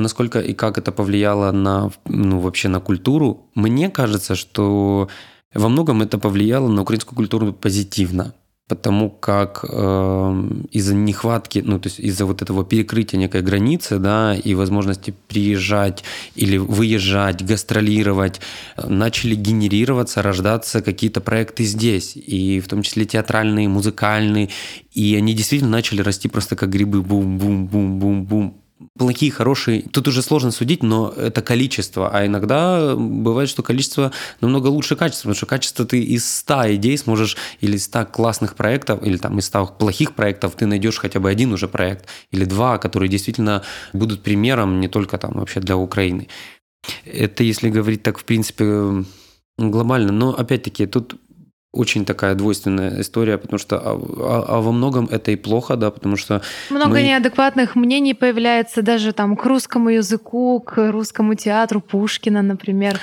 [SPEAKER 1] насколько и как это повлияло на, ну, вообще на культуру, мне кажется, что во многом это повлияло на украинскую культуру позитивно, потому как э, из-за нехватки, ну то есть из-за вот этого перекрытия некой границы, да, и возможности приезжать или выезжать, гастролировать, начали генерироваться, рождаться какие-то проекты здесь, и в том числе театральные, музыкальные, и они действительно начали расти просто как грибы, бум-бум-бум-бум-бум, плохие, хорошие, тут уже сложно судить, но это количество. А иногда бывает, что количество намного лучше качества, потому что качество ты из 100 идей сможешь, или из 100 классных проектов, или там из 100 плохих проектов ты найдешь хотя бы один уже проект, или два, которые действительно будут примером не только там вообще для Украины. Это если говорить так, в принципе, глобально. Но опять-таки тут очень такая двойственная история, потому что а, а, а во многом это и плохо, да, потому что
[SPEAKER 3] много мы... неадекватных мнений появляется даже там к русскому языку, к русскому театру Пушкина, например.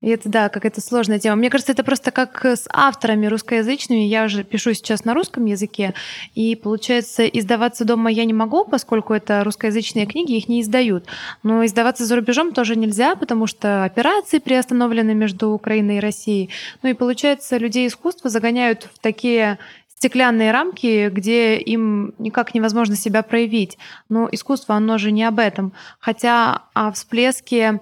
[SPEAKER 3] И это, да, какая-то сложная тема. Мне кажется, это просто как с авторами русскоязычными. Я уже пишу сейчас на русском языке, и, получается, издаваться дома я не могу, поскольку это русскоязычные книги, их не издают. Но издаваться за рубежом тоже нельзя, потому что операции приостановлены между Украиной и Россией. Ну и, получается, людей искусства загоняют в такие стеклянные рамки, где им никак невозможно себя проявить. Но искусство, оно же не об этом. Хотя о всплеске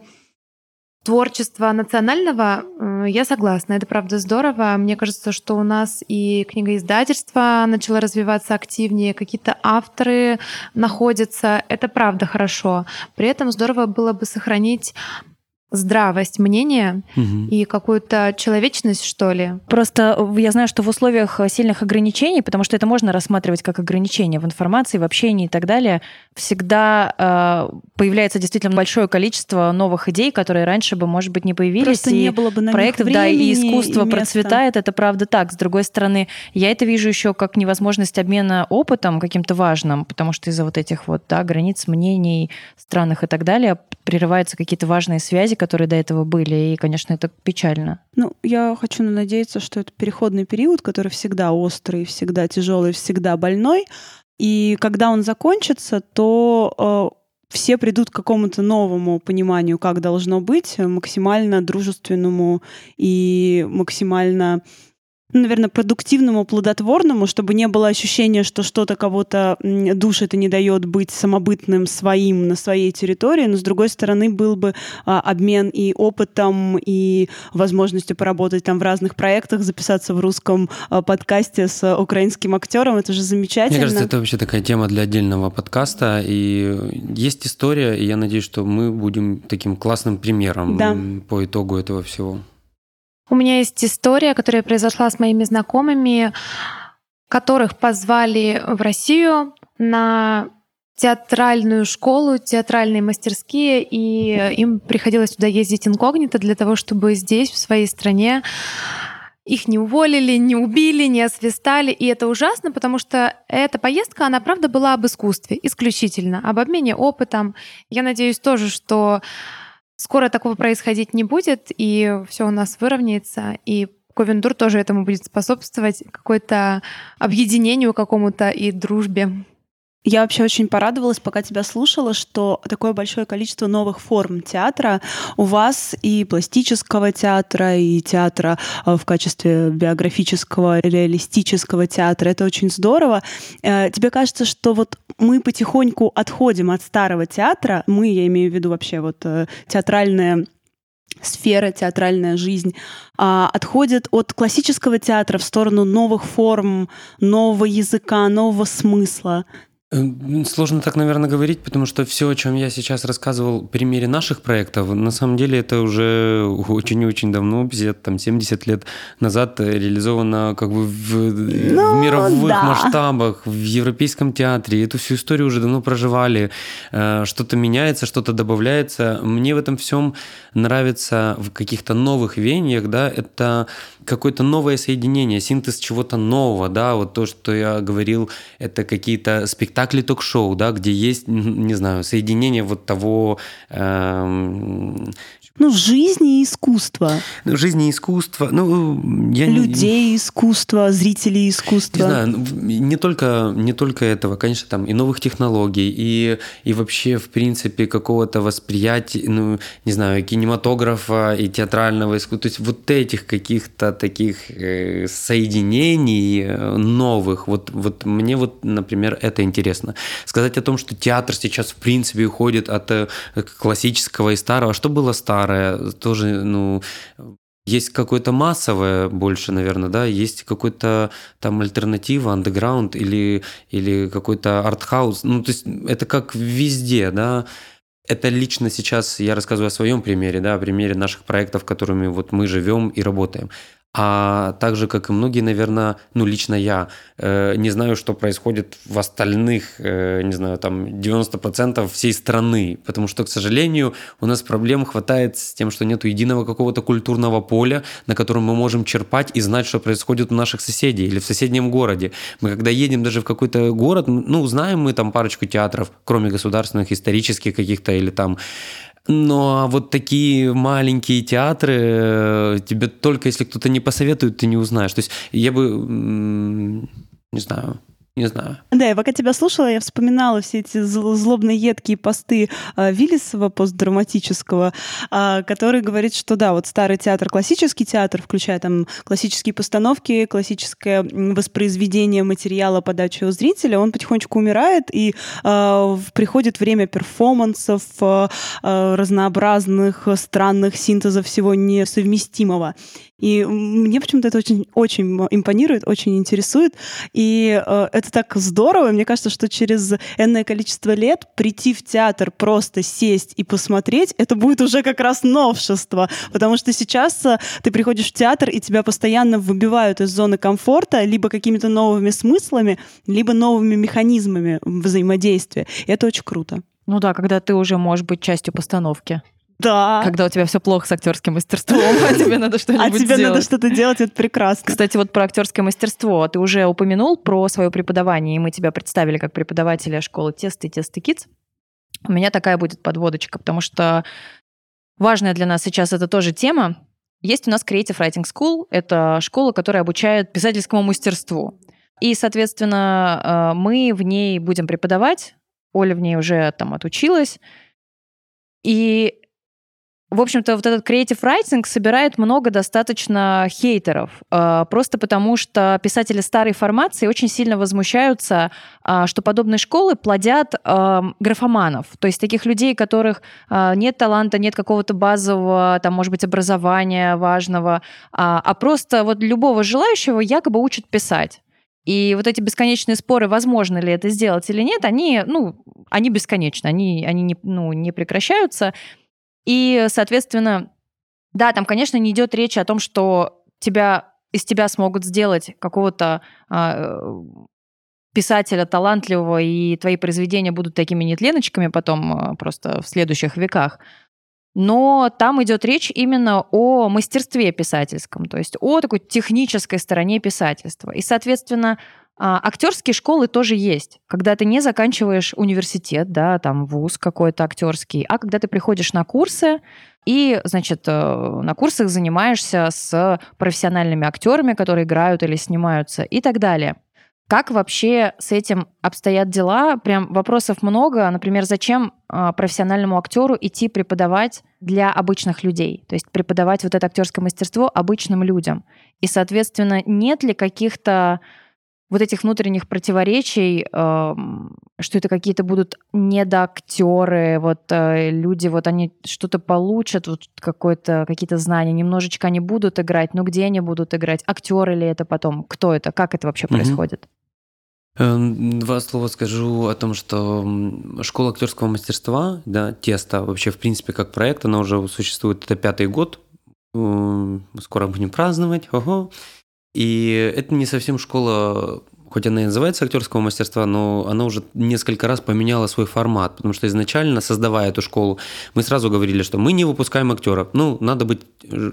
[SPEAKER 3] творчества национального, э, я согласна, это правда здорово. Мне кажется, что у нас и книгоиздательство начало развиваться активнее, какие-то авторы находятся, это правда хорошо. При этом здорово было бы сохранить здравость мнения угу. и какую-то человечность, что ли.
[SPEAKER 4] Просто я знаю, что в условиях сильных ограничений, потому что это можно рассматривать как ограничение в информации, в общении и так далее, всегда э, появляется действительно большое количество новых идей, которые раньше бы, может быть, не появились.
[SPEAKER 2] Просто и не было бы на
[SPEAKER 4] проектов, да, и искусство и процветает, это правда так. С другой стороны, я это вижу еще как невозможность обмена опытом каким-то важным, потому что из-за вот этих вот да, границ мнений странных и так далее прерываются какие-то важные связи, которые до этого были, и, конечно, это печально.
[SPEAKER 2] Ну, я хочу надеяться, что это переходный период, который всегда острый, всегда тяжелый, всегда больной, и когда он закончится, то э, все придут к какому-то новому пониманию, как должно быть, максимально дружественному и максимально ну, наверное, продуктивному, плодотворному, чтобы не было ощущения, что что-то кого-то душит и не дает быть самобытным своим на своей территории, но с другой стороны был бы а, обмен и опытом, и возможностью поработать там в разных проектах, записаться в русском а, подкасте с украинским актером, это же замечательно.
[SPEAKER 1] Мне кажется, это вообще такая тема для отдельного подкаста, и есть история, и я надеюсь, что мы будем таким классным примером да. по итогу этого всего.
[SPEAKER 3] Меня есть история, которая произошла с моими знакомыми, которых позвали в Россию на театральную школу, театральные мастерские, и им приходилось туда ездить инкогнито для того, чтобы здесь, в своей стране, их не уволили, не убили, не освистали. И это ужасно, потому что эта поездка, она правда была об искусстве, исключительно, об обмене опытом. Я надеюсь тоже, что скоро такого происходить не будет, и все у нас выровняется, и Ковендур тоже этому будет способствовать, какое-то объединению какому-то и дружбе.
[SPEAKER 2] Я вообще очень порадовалась, пока тебя слушала, что такое большое количество новых форм театра у вас и пластического театра, и театра э, в качестве биографического, реалистического театра. Это очень здорово. Э, тебе кажется, что вот мы потихоньку отходим от старого театра, мы, я имею в виду вообще вот э, театральная сфера, театральная жизнь, а, отходит от классического театра в сторону новых форм, нового языка, нового смысла.
[SPEAKER 1] Э, сложно так, наверное, говорить, потому что все, о чем я сейчас рассказывал в примере наших проектов, на самом деле это уже очень и очень давно, 50, там, 70 лет назад реализовано как бы в, ну, в мировых да. масштабах, в европейском театре. Эту всю историю уже давно проживали. Э, что-то меняется, что-то добавляется. Мне в этом всем нравится в каких-то новых веяниях, да, это какое-то новое соединение, синтез чего-то нового, да, вот то, что я говорил, это какие-то спектакли ток-шоу, да, где есть, не знаю, соединение вот того, эм,
[SPEAKER 2] ну, жизни и искусство.
[SPEAKER 1] Ну, жизни и искусство. Ну,
[SPEAKER 2] я Людей не... искусства, зрителей искусства.
[SPEAKER 1] Не знаю, ну, не только, не только этого, конечно, там и новых технологий, и, и вообще, в принципе, какого-то восприятия, ну, не знаю, кинематографа и театрального искусства. То есть вот этих каких-то таких э, соединений э, новых, вот, вот мне вот, например, это интересно. Сказать о том, что театр сейчас, в принципе, уходит от э, классического и старого. А что было старое? Старое, тоже, ну, есть какое-то массовое больше, наверное, да, есть какой-то там альтернатива, андеграунд или, или какой-то артхаус. Ну, то есть это как везде, да. Это лично сейчас я рассказываю о своем примере, да, о примере наших проектов, которыми вот мы живем и работаем. А так же, как и многие, наверное, ну, лично я, э, не знаю, что происходит в остальных, э, не знаю, там, 90% всей страны. Потому что, к сожалению, у нас проблем хватает с тем, что нет единого какого-то культурного поля, на котором мы можем черпать и знать, что происходит у наших соседей или в соседнем городе. Мы когда едем даже в какой-то город, ну, знаем мы там парочку театров, кроме государственных, исторических каких-то или там но вот такие маленькие театры, э, тебе только если кто-то не посоветует, ты не узнаешь. То есть я бы, не знаю, не знаю.
[SPEAKER 2] Да, я пока тебя слушала, я вспоминала все эти злобные едкие посты э, Виллисова постдраматического, э, который говорит, что да, вот старый театр, классический театр, включая там классические постановки, классическое воспроизведение материала, подачи у зрителя, он потихонечку умирает, и э, приходит время перформансов, э, разнообразных, странных синтезов всего несовместимого. И мне почему-то это очень, очень импонирует, очень интересует. И э, это так здорово. Мне кажется, что через энное количество лет прийти в театр, просто сесть и посмотреть, это будет уже как раз новшество. Потому что сейчас э, ты приходишь в театр, и тебя постоянно выбивают из зоны комфорта либо какими-то новыми смыслами, либо новыми механизмами взаимодействия. И это очень круто.
[SPEAKER 4] Ну да, когда ты уже можешь быть частью постановки.
[SPEAKER 2] Да.
[SPEAKER 4] Когда у тебя все плохо с актерским мастерством, а тебе надо что-нибудь
[SPEAKER 2] делать. А тебе надо что-то делать, это прекрасно.
[SPEAKER 4] Кстати, вот про актерское мастерство. Ты уже упомянул про свое преподавание, и мы тебя представили как преподавателя школы Тест и Тест и Kids. У меня такая будет подводочка, потому что важная для нас сейчас это тоже тема. Есть у нас Creative Writing School. Это школа, которая обучает писательскому мастерству. И, соответственно, э, мы в ней будем преподавать. Оля в ней уже там отучилась. И в общем-то, вот этот creative writing собирает много достаточно хейтеров, а, просто потому что писатели старой формации очень сильно возмущаются, а, что подобные школы плодят а, графоманов, то есть таких людей, у которых нет таланта, нет какого-то базового, там, может быть, образования важного, а просто вот любого желающего якобы учат писать. И вот эти бесконечные споры, возможно ли это сделать или нет, они, ну, они бесконечны, они, они не, ну, не прекращаются. И, соответственно, да, там, конечно, не идет речь о том, что тебя из тебя смогут сделать какого-то а, писателя талантливого, и твои произведения будут такими нетленочками потом э, просто в следующих веках. Но там идет речь именно о мастерстве писательском, то есть о такой технической стороне писательства. И, соответственно, а, актерские школы тоже есть, когда ты не заканчиваешь университет, да, там вуз какой-то актерский, а когда ты приходишь на курсы и, значит, э, на курсах занимаешься с профессиональными актерами, которые играют или снимаются и так далее. Как вообще с этим обстоят дела? Прям вопросов много. Например, зачем а, профессиональному актеру идти преподавать для обычных людей? То есть преподавать вот это актерское мастерство обычным людям. И, соответственно, нет ли каких-то вот этих внутренних противоречий, что это какие-то будут недоактеры, вот э, люди, вот они что-то получат, вот какое-то, какие-то знания, немножечко они будут играть, но где они будут играть, актеры ли это потом, кто это, как это вообще mm-hmm. происходит?
[SPEAKER 1] Эм, два слова скажу о том, что школа актерского мастерства, да, тесто вообще в принципе как проект, она уже существует, это пятый год, скоро будем праздновать, ого. И это не совсем школа хоть она и называется актерского мастерства, но она уже несколько раз поменяла свой формат, потому что изначально, создавая эту школу, мы сразу говорили, что мы не выпускаем актеров. Ну, надо быть э,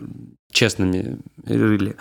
[SPEAKER 1] честными, really.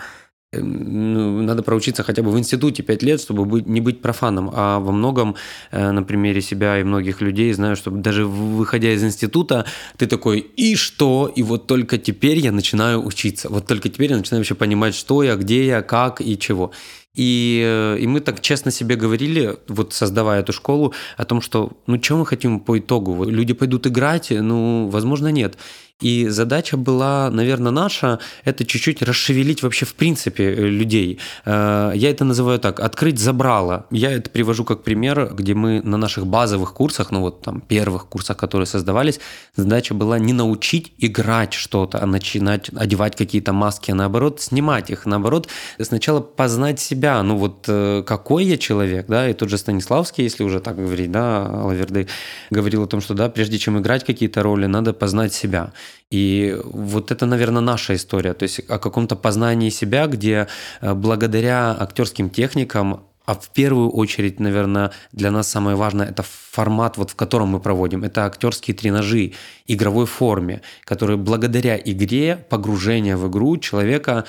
[SPEAKER 1] Эм, ну, надо проучиться хотя бы в институте 5 лет, чтобы быть, не быть профаном. А во многом, э, на примере себя и многих людей, знаю, что даже выходя из института, ты такой, и что? И вот только теперь я начинаю учиться. Вот только теперь я начинаю вообще понимать, что я, где я, как и чего. И, э, и мы так честно себе говорили, вот создавая эту школу, о том, что ну что мы хотим по итогу? Люди пойдут играть? Ну, возможно, нет. И задача была, наверное, наша, это чуть-чуть расшевелить вообще в принципе э, людей. Э, я это называю так, открыть забрало. Я это привожу как пример, где мы на наших базовых курсах, ну вот там первых курсах, которые создавались, задача была не научить играть что-то, а начинать одевать какие-то маски, а наоборот снимать их, наоборот сначала познать себя, ну вот э, какой я человек, да, и тот же Станиславский, если уже так говорить, да, Лаверды говорил о том, что да, прежде чем играть какие-то роли, надо познать себя. И вот это, наверное, наша история, то есть о каком-то познании себя, где э, благодаря актерским техникам а в первую очередь, наверное, для нас самое важное это формат, вот в котором мы проводим. Это актерские тренажи игровой форме, которые благодаря игре, погружения в игру человека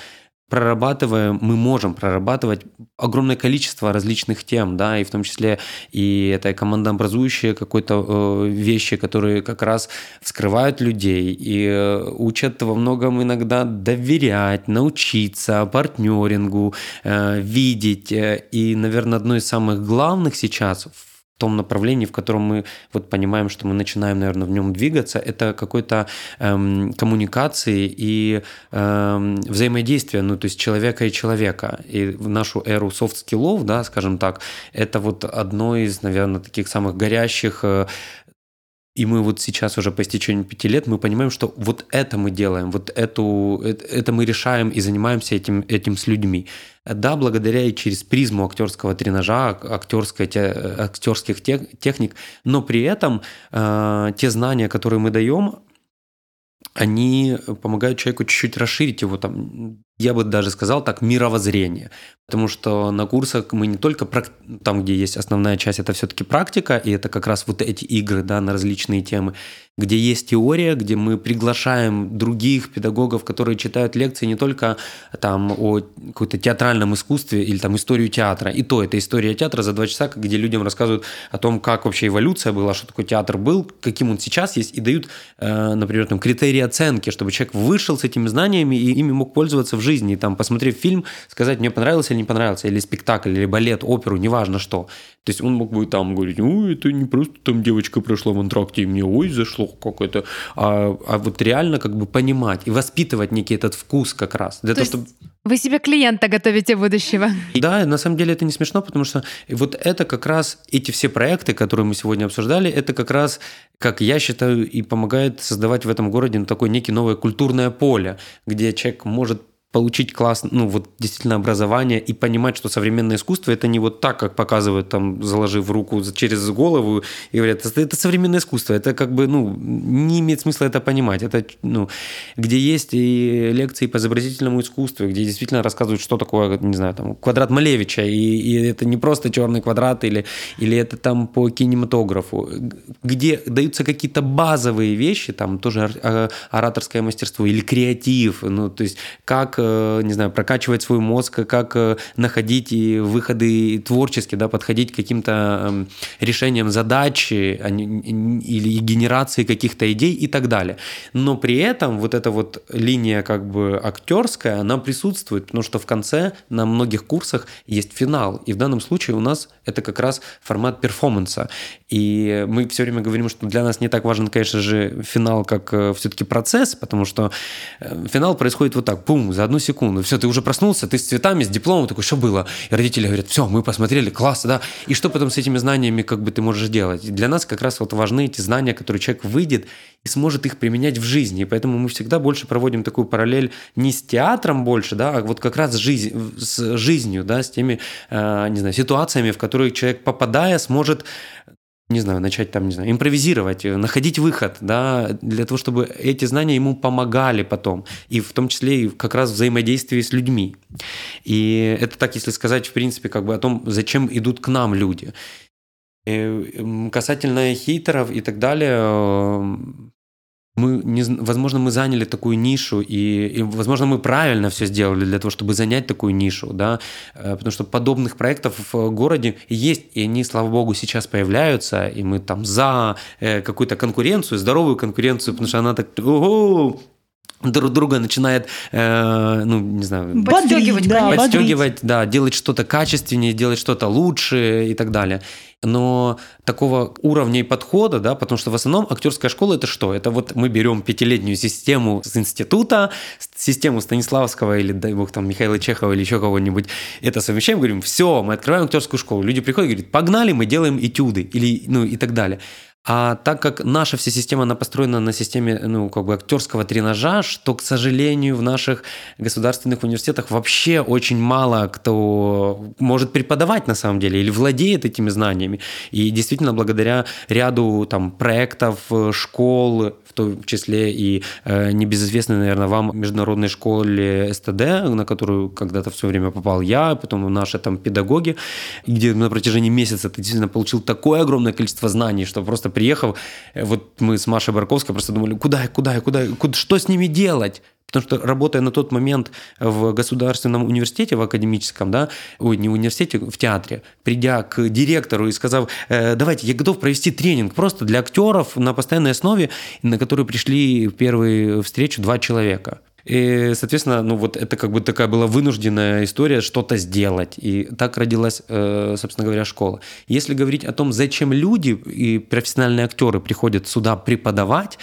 [SPEAKER 1] прорабатываем, мы можем прорабатывать огромное количество различных тем, да, и в том числе и это командообразующие какой-то э, вещи, которые как раз вскрывают людей и э, учат во многом иногда доверять, научиться партнерингу, э, видеть. Э, и, наверное, одно из самых главных сейчас том направлении, в котором мы вот понимаем, что мы начинаем, наверное, в нем двигаться, это какой-то эм, коммуникации и эм, взаимодействия, ну, то есть человека и человека. И в нашу эру soft skill ов, да, скажем так, это вот одно из, наверное, таких самых горящих э, и мы вот сейчас уже по истечению пяти лет мы понимаем, что вот это мы делаем, вот эту, это мы решаем и занимаемся этим, этим с людьми. Да, благодаря и через призму актерского тренажа, актерской, актерских техник, но при этом э, те знания, которые мы даем, они помогают человеку чуть-чуть расширить его там, я бы даже сказал так, мировоззрение. Потому что на курсах мы не только там, где есть основная часть, это все-таки практика, и это как раз вот эти игры да, на различные темы где есть теория, где мы приглашаем других педагогов, которые читают лекции не только там о каком-то театральном искусстве или там историю театра. И то это история театра за два часа, где людям рассказывают о том, как вообще эволюция была, что такое театр был, каким он сейчас есть, и дают, э, например, там критерии оценки, чтобы человек вышел с этими знаниями и ими мог пользоваться в жизни. И, там, посмотрев фильм, сказать, мне понравился или не понравился, или спектакль, или балет, оперу, неважно что. То есть он мог бы там говорить, ой, это не просто там девочка прошла в антракте, и мне ой, зашло как это, а, а вот реально как бы понимать и воспитывать некий этот вкус как раз. Для
[SPEAKER 3] То того, чтобы... Вы себе клиента готовите будущего.
[SPEAKER 1] Да, на самом деле это не смешно, потому что вот это как раз, эти все проекты, которые мы сегодня обсуждали, это как раз, как я считаю, и помогает создавать в этом городе ну, такое некое новое культурное поле, где человек может получить класс, ну вот действительно образование и понимать, что современное искусство это не вот так, как показывают там, заложив руку через голову и говорят, это, это современное искусство, это как бы, ну, не имеет смысла это понимать. Это, ну, где есть и лекции по изобразительному искусству, где действительно рассказывают, что такое, не знаю, там, квадрат Малевича, и, и это не просто черный квадрат или, или это там по кинематографу, где даются какие-то базовые вещи, там тоже а, ораторское мастерство или креатив, ну, то есть как, э, не знаю, прокачивать свой мозг, как э, находить выходы творчески, да, подходить к каким-то эм, решениям задачи а или генерации каких-то идей и так далее. Но при этом вот эта вот линия как бы актерская, она присутствует, потому что в конце на многих курсах есть финал. И в данном случае у нас это как раз формат перформанса. И мы все время говорим, что для нас не так важен, конечно же, финал, как э, все-таки процесс, потому что э, финал происходит вот так, пум, за одну секунду. Все, ты уже проснулся, ты с цветами, с дипломом, такой, что было? И родители говорят, все, мы посмотрели, классно, да. И что потом с этими знаниями как бы ты можешь делать? Для нас как раз вот важны эти знания, которые человек выйдет и сможет их применять в жизни. И поэтому мы всегда больше проводим такую параллель не с театром больше, да, а вот как раз с, жизнь, с жизнью, да, с теми, э, не знаю, ситуациями, в которые человек, попадая, сможет не знаю, начать там, не знаю, импровизировать, находить выход, да, для того, чтобы эти знания ему помогали потом, и в том числе и как раз взаимодействии с людьми. И это так, если сказать, в принципе, как бы о том, зачем идут к нам люди. И касательно хейтеров и так далее, мы не, возможно, мы заняли такую нишу, и, и, возможно, мы правильно все сделали для того, чтобы занять такую нишу, да, э, потому что подобных проектов в городе есть, и они, слава богу, сейчас появляются, и мы там за э, какую-то конкуренцию, здоровую конкуренцию, потому что она так, ого, друг друга начинает, э, ну, не знаю,
[SPEAKER 3] подстегивать,
[SPEAKER 1] да, подстегивать, да, делать что-то качественнее, делать что-то лучше и так далее но такого уровня и подхода, да, потому что в основном актерская школа это что? Это вот мы берем пятилетнюю систему с института, систему Станиславского или, дай бог, там, Михаила Чехова или еще кого-нибудь, это совмещаем, говорим, все, мы открываем актерскую школу. Люди приходят и говорят, погнали, мы делаем этюды или, ну, и так далее. А так как наша вся система, она построена на системе ну, как бы актерского тренажа, что, к сожалению, в наших государственных университетах вообще очень мало кто может преподавать на самом деле или владеет этими знаниями. И действительно, благодаря ряду там, проектов, школ, в том числе и э, небезызвестной, наверное, вам международной школе СТД, на которую когда-то все время попал я, потом наши там педагоги, где на протяжении месяца ты действительно получил такое огромное количество знаний, что просто приехав, э, вот мы с Машей Барковской просто думали, куда, куда, куда, куда что с ними делать? Потому что работая на тот момент в государственном университете, в академическом, да, ой, не университете, в театре, придя к директору и сказав, э, давайте, я готов провести тренинг просто для актеров на постоянной основе, на который пришли в первую встречу два человека. И, соответственно, ну вот это как бы такая была вынужденная история что-то сделать. И так родилась, э, собственно говоря, школа. Если говорить о том, зачем люди и профессиональные актеры приходят сюда преподавать,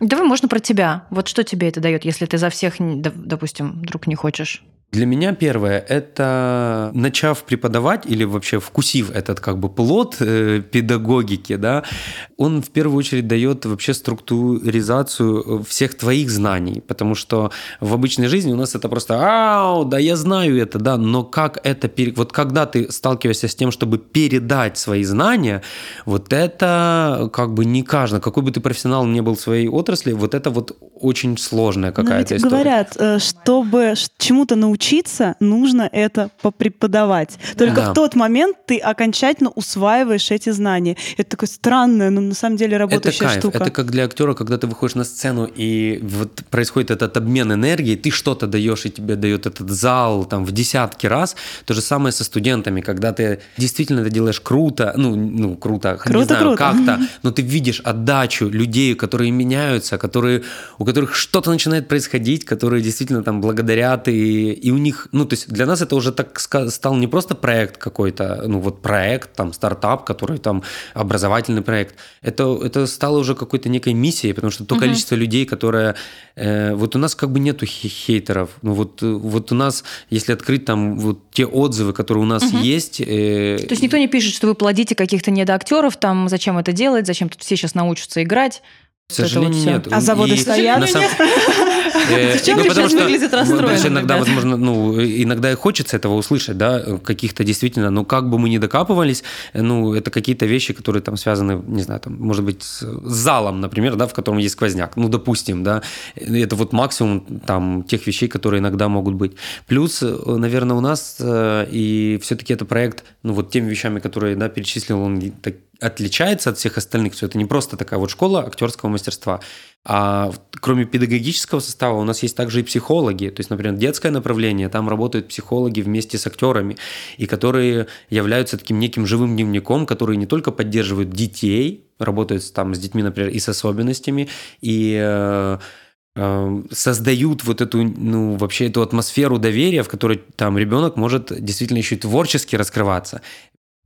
[SPEAKER 4] Давай можно про тебя. Вот что тебе это дает, если ты за всех, допустим, вдруг не хочешь?
[SPEAKER 1] Для меня первое – это начав преподавать или вообще вкусив этот как бы плод э, педагогики, да, он в первую очередь дает вообще структуризацию всех твоих знаний, потому что в обычной жизни у нас это просто «Ау, да я знаю это, да», но как это, вот когда ты сталкиваешься с тем, чтобы передать свои знания, вот это как бы не каждый, какой бы ты профессионал не был в своей отрасли, вот это вот очень сложная какая-то история.
[SPEAKER 2] говорят, э, чтобы чему-то научиться, учиться, нужно это попреподавать. Только да. в тот момент ты окончательно усваиваешь эти знания. Это такое странное, но на самом деле работающая
[SPEAKER 1] это кайф.
[SPEAKER 2] штука.
[SPEAKER 1] Это как для актера, когда ты выходишь на сцену и вот происходит этот обмен энергией, ты что-то даешь и тебе дает этот зал там в десятки раз. То же самое со студентами, когда ты действительно это делаешь круто, ну, ну круто, круто не знаю, круто. как-то, но ты видишь отдачу людей, которые меняются, которые, у которых что-то начинает происходить, которые действительно там благодарят и, и у них, ну, то есть для нас это уже так стал не просто проект какой-то, ну, вот проект, там, стартап, который там образовательный проект. Это, это стало уже какой-то некой миссией, потому что то угу. количество людей, которое... Э, вот у нас как бы нету хейтеров. Ну, вот, вот у нас, если открыть там вот те отзывы, которые у нас угу. есть... Э,
[SPEAKER 4] то есть никто не пишет, что вы плодите каких-то недоактеров, там, зачем это делать, зачем тут все сейчас научатся играть.
[SPEAKER 1] К сожалению,
[SPEAKER 4] вот
[SPEAKER 1] нет.
[SPEAKER 2] А заводы
[SPEAKER 1] И
[SPEAKER 2] стоят?
[SPEAKER 1] на самом- Э,
[SPEAKER 4] Зачем
[SPEAKER 1] ну, потому что,
[SPEAKER 4] выглядит расстроенным,
[SPEAKER 1] иногда,
[SPEAKER 4] ребят?
[SPEAKER 1] возможно, ну, иногда и хочется этого услышать, да, каких-то действительно, ну, как бы мы ни докапывались, ну, это какие-то вещи, которые там связаны, не знаю, там, может быть, с залом, например, да, в котором есть сквозняк, ну, допустим, да, это вот максимум там тех вещей, которые иногда могут быть. Плюс, э, наверное, у нас э, и все-таки это проект, ну, вот теми вещами, которые, да, перечислил, он так отличается от всех остальных, что это не просто такая вот школа актерского мастерства, а кроме педагогического состава у нас есть также и психологи. То есть, например, детское направление, там работают психологи вместе с актерами, и которые являются таким неким живым дневником, которые не только поддерживают детей, работают там с детьми, например, и с особенностями, и э, э, создают вот эту, ну, вообще эту атмосферу доверия, в которой там ребенок может действительно еще и творчески раскрываться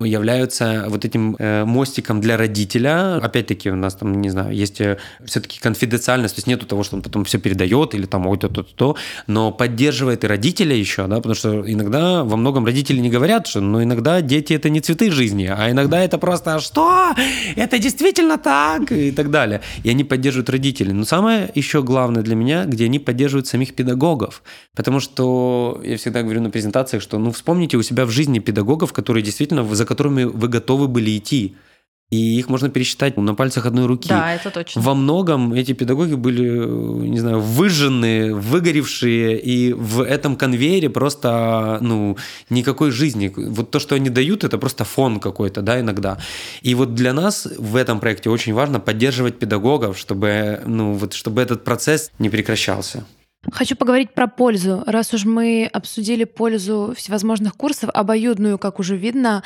[SPEAKER 1] являются вот этим э, мостиком для родителя. Опять-таки у нас там, не знаю, есть все-таки конфиденциальность, то есть нету того, что он потом все передает или там ой, то-то, то, но поддерживает и родителя еще, да, потому что иногда во многом родители не говорят, что, но иногда дети это не цветы жизни, а иногда это просто «А что? Это действительно так? И так далее. И они поддерживают родителей. Но самое еще главное для меня, где они поддерживают самих педагогов. Потому что я всегда говорю на презентациях, что ну вспомните у себя в жизни педагогов, которые действительно, за которыми вы готовы были идти. И их можно пересчитать на пальцах одной руки.
[SPEAKER 4] Да, это точно.
[SPEAKER 1] Во многом эти педагоги были, э, не знаю, выжженные, выгоревшие, и в этом конвейере просто, ну, никакой жизни. Вот то, что они дают, это просто фон какой-то, да, иногда. И вот для нас в этом проекте очень важно поддерживать педагогов, чтобы, ну, вот, чтобы этот процесс не прекращался.
[SPEAKER 3] Хочу поговорить про пользу. Раз уж мы обсудили пользу всевозможных курсов, обоюдную, как уже видно,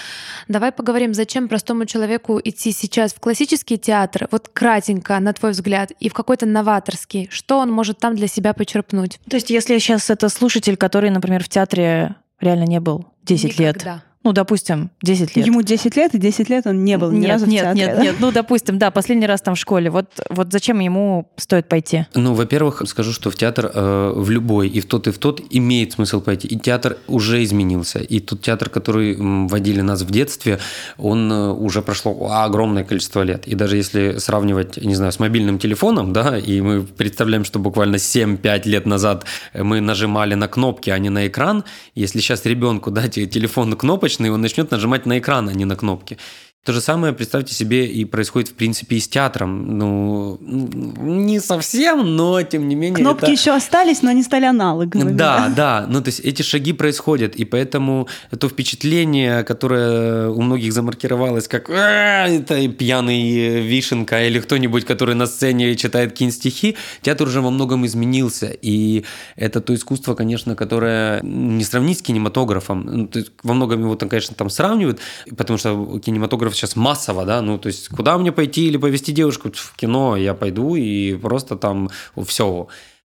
[SPEAKER 3] давай поговорим, зачем простому человеку идти сейчас в классический театр, вот кратенько, на твой взгляд, и в какой-то новаторский. Что он может там для себя почерпнуть?
[SPEAKER 4] То есть, если сейчас это слушатель, который, например, в театре реально не был 10 лет,
[SPEAKER 3] Никогда.
[SPEAKER 4] Ну, допустим, 10 лет.
[SPEAKER 2] Ему 10 лет, и 10 лет он не был ни
[SPEAKER 4] нет,
[SPEAKER 2] разу
[SPEAKER 4] нет,
[SPEAKER 2] в театре.
[SPEAKER 4] нет,
[SPEAKER 2] да?
[SPEAKER 4] нет, ну, допустим, да, последний раз там в школе. Вот, вот зачем ему стоит пойти?
[SPEAKER 1] Ну, во-первых, скажу, что в театр э, в любой, и в тот, и в тот имеет смысл пойти. И театр уже изменился. И тот театр, который водили нас в детстве, он э, уже прошло огромное количество лет. И даже если сравнивать, не знаю, с мобильным телефоном, да, и мы представляем, что буквально 7-5 лет назад мы нажимали на кнопки, а не на экран, если сейчас ребенку дать телефон кнопочный, он начнет нажимать на экран, а не на кнопки. То же самое, представьте себе, и происходит, в принципе, и с театром. Ну, не совсем, но, тем не менее...
[SPEAKER 2] Кнопки
[SPEAKER 1] это...
[SPEAKER 2] еще остались, но они стали аналоговыми.
[SPEAKER 1] Да, да. Ну, то есть эти шаги происходят, и поэтому то впечатление, которое у многих замаркировалось как «А, это пьяный вишенка или кто-нибудь, который на сцене читает какие-нибудь стихи, театр уже во многом изменился. И это то искусство, конечно, которое не сравнить с кинематографом. Ну, есть во многом его, там, конечно, там сравнивают, потому что кинематограф сейчас массово, да, ну, то есть куда мне пойти или повести девушку в кино, я пойду и просто там все.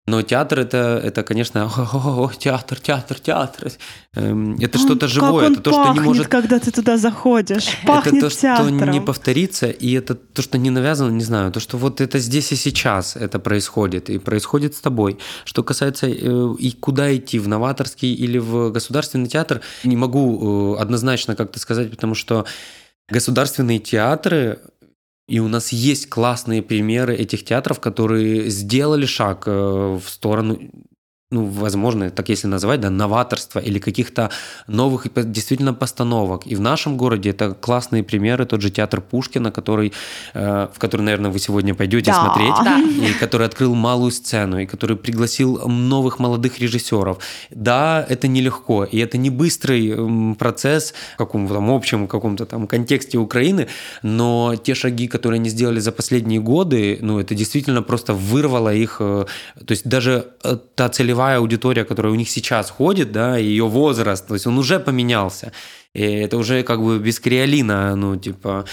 [SPEAKER 1] Но театр это, это конечно, «О, театр, театр, театр. Эм, Это что-то живое, это то, что не
[SPEAKER 2] пахнет,
[SPEAKER 1] может
[SPEAKER 2] когда ты туда заходишь. Пахнет
[SPEAKER 1] это то, что
[SPEAKER 2] театром.
[SPEAKER 1] не повторится, и это то, что не навязано, не знаю, то, что вот это здесь и сейчас это происходит, и происходит с тобой. Что касается э, и куда идти, в новаторский или в государственный театр, не могу э, однозначно как-то сказать, потому что государственные театры и у нас есть классные примеры этих театров, которые сделали шаг э, в сторону ну, возможно, так если называть, да, новаторства или каких-то новых действительно постановок. И в нашем городе это классные примеры, тот же театр Пушкина, который, э, в который, наверное, вы сегодня пойдете
[SPEAKER 2] Да.
[SPEAKER 1] смотреть,
[SPEAKER 3] Да.
[SPEAKER 1] и который открыл малую сцену, и который пригласил новых молодых режиссеров. Да, это нелегко, и это не быстрый м, процесс в каком-то там общем каком-то там контексте Украины, но те шаги, которые они сделали за последние годы, ну, это действительно просто вырвало их, э, то есть даже э, та целевая аудитория, которая у них сейчас ходит, да, ее возраст, то есть он уже поменялся. И это уже как бы без креолина, ну, типа,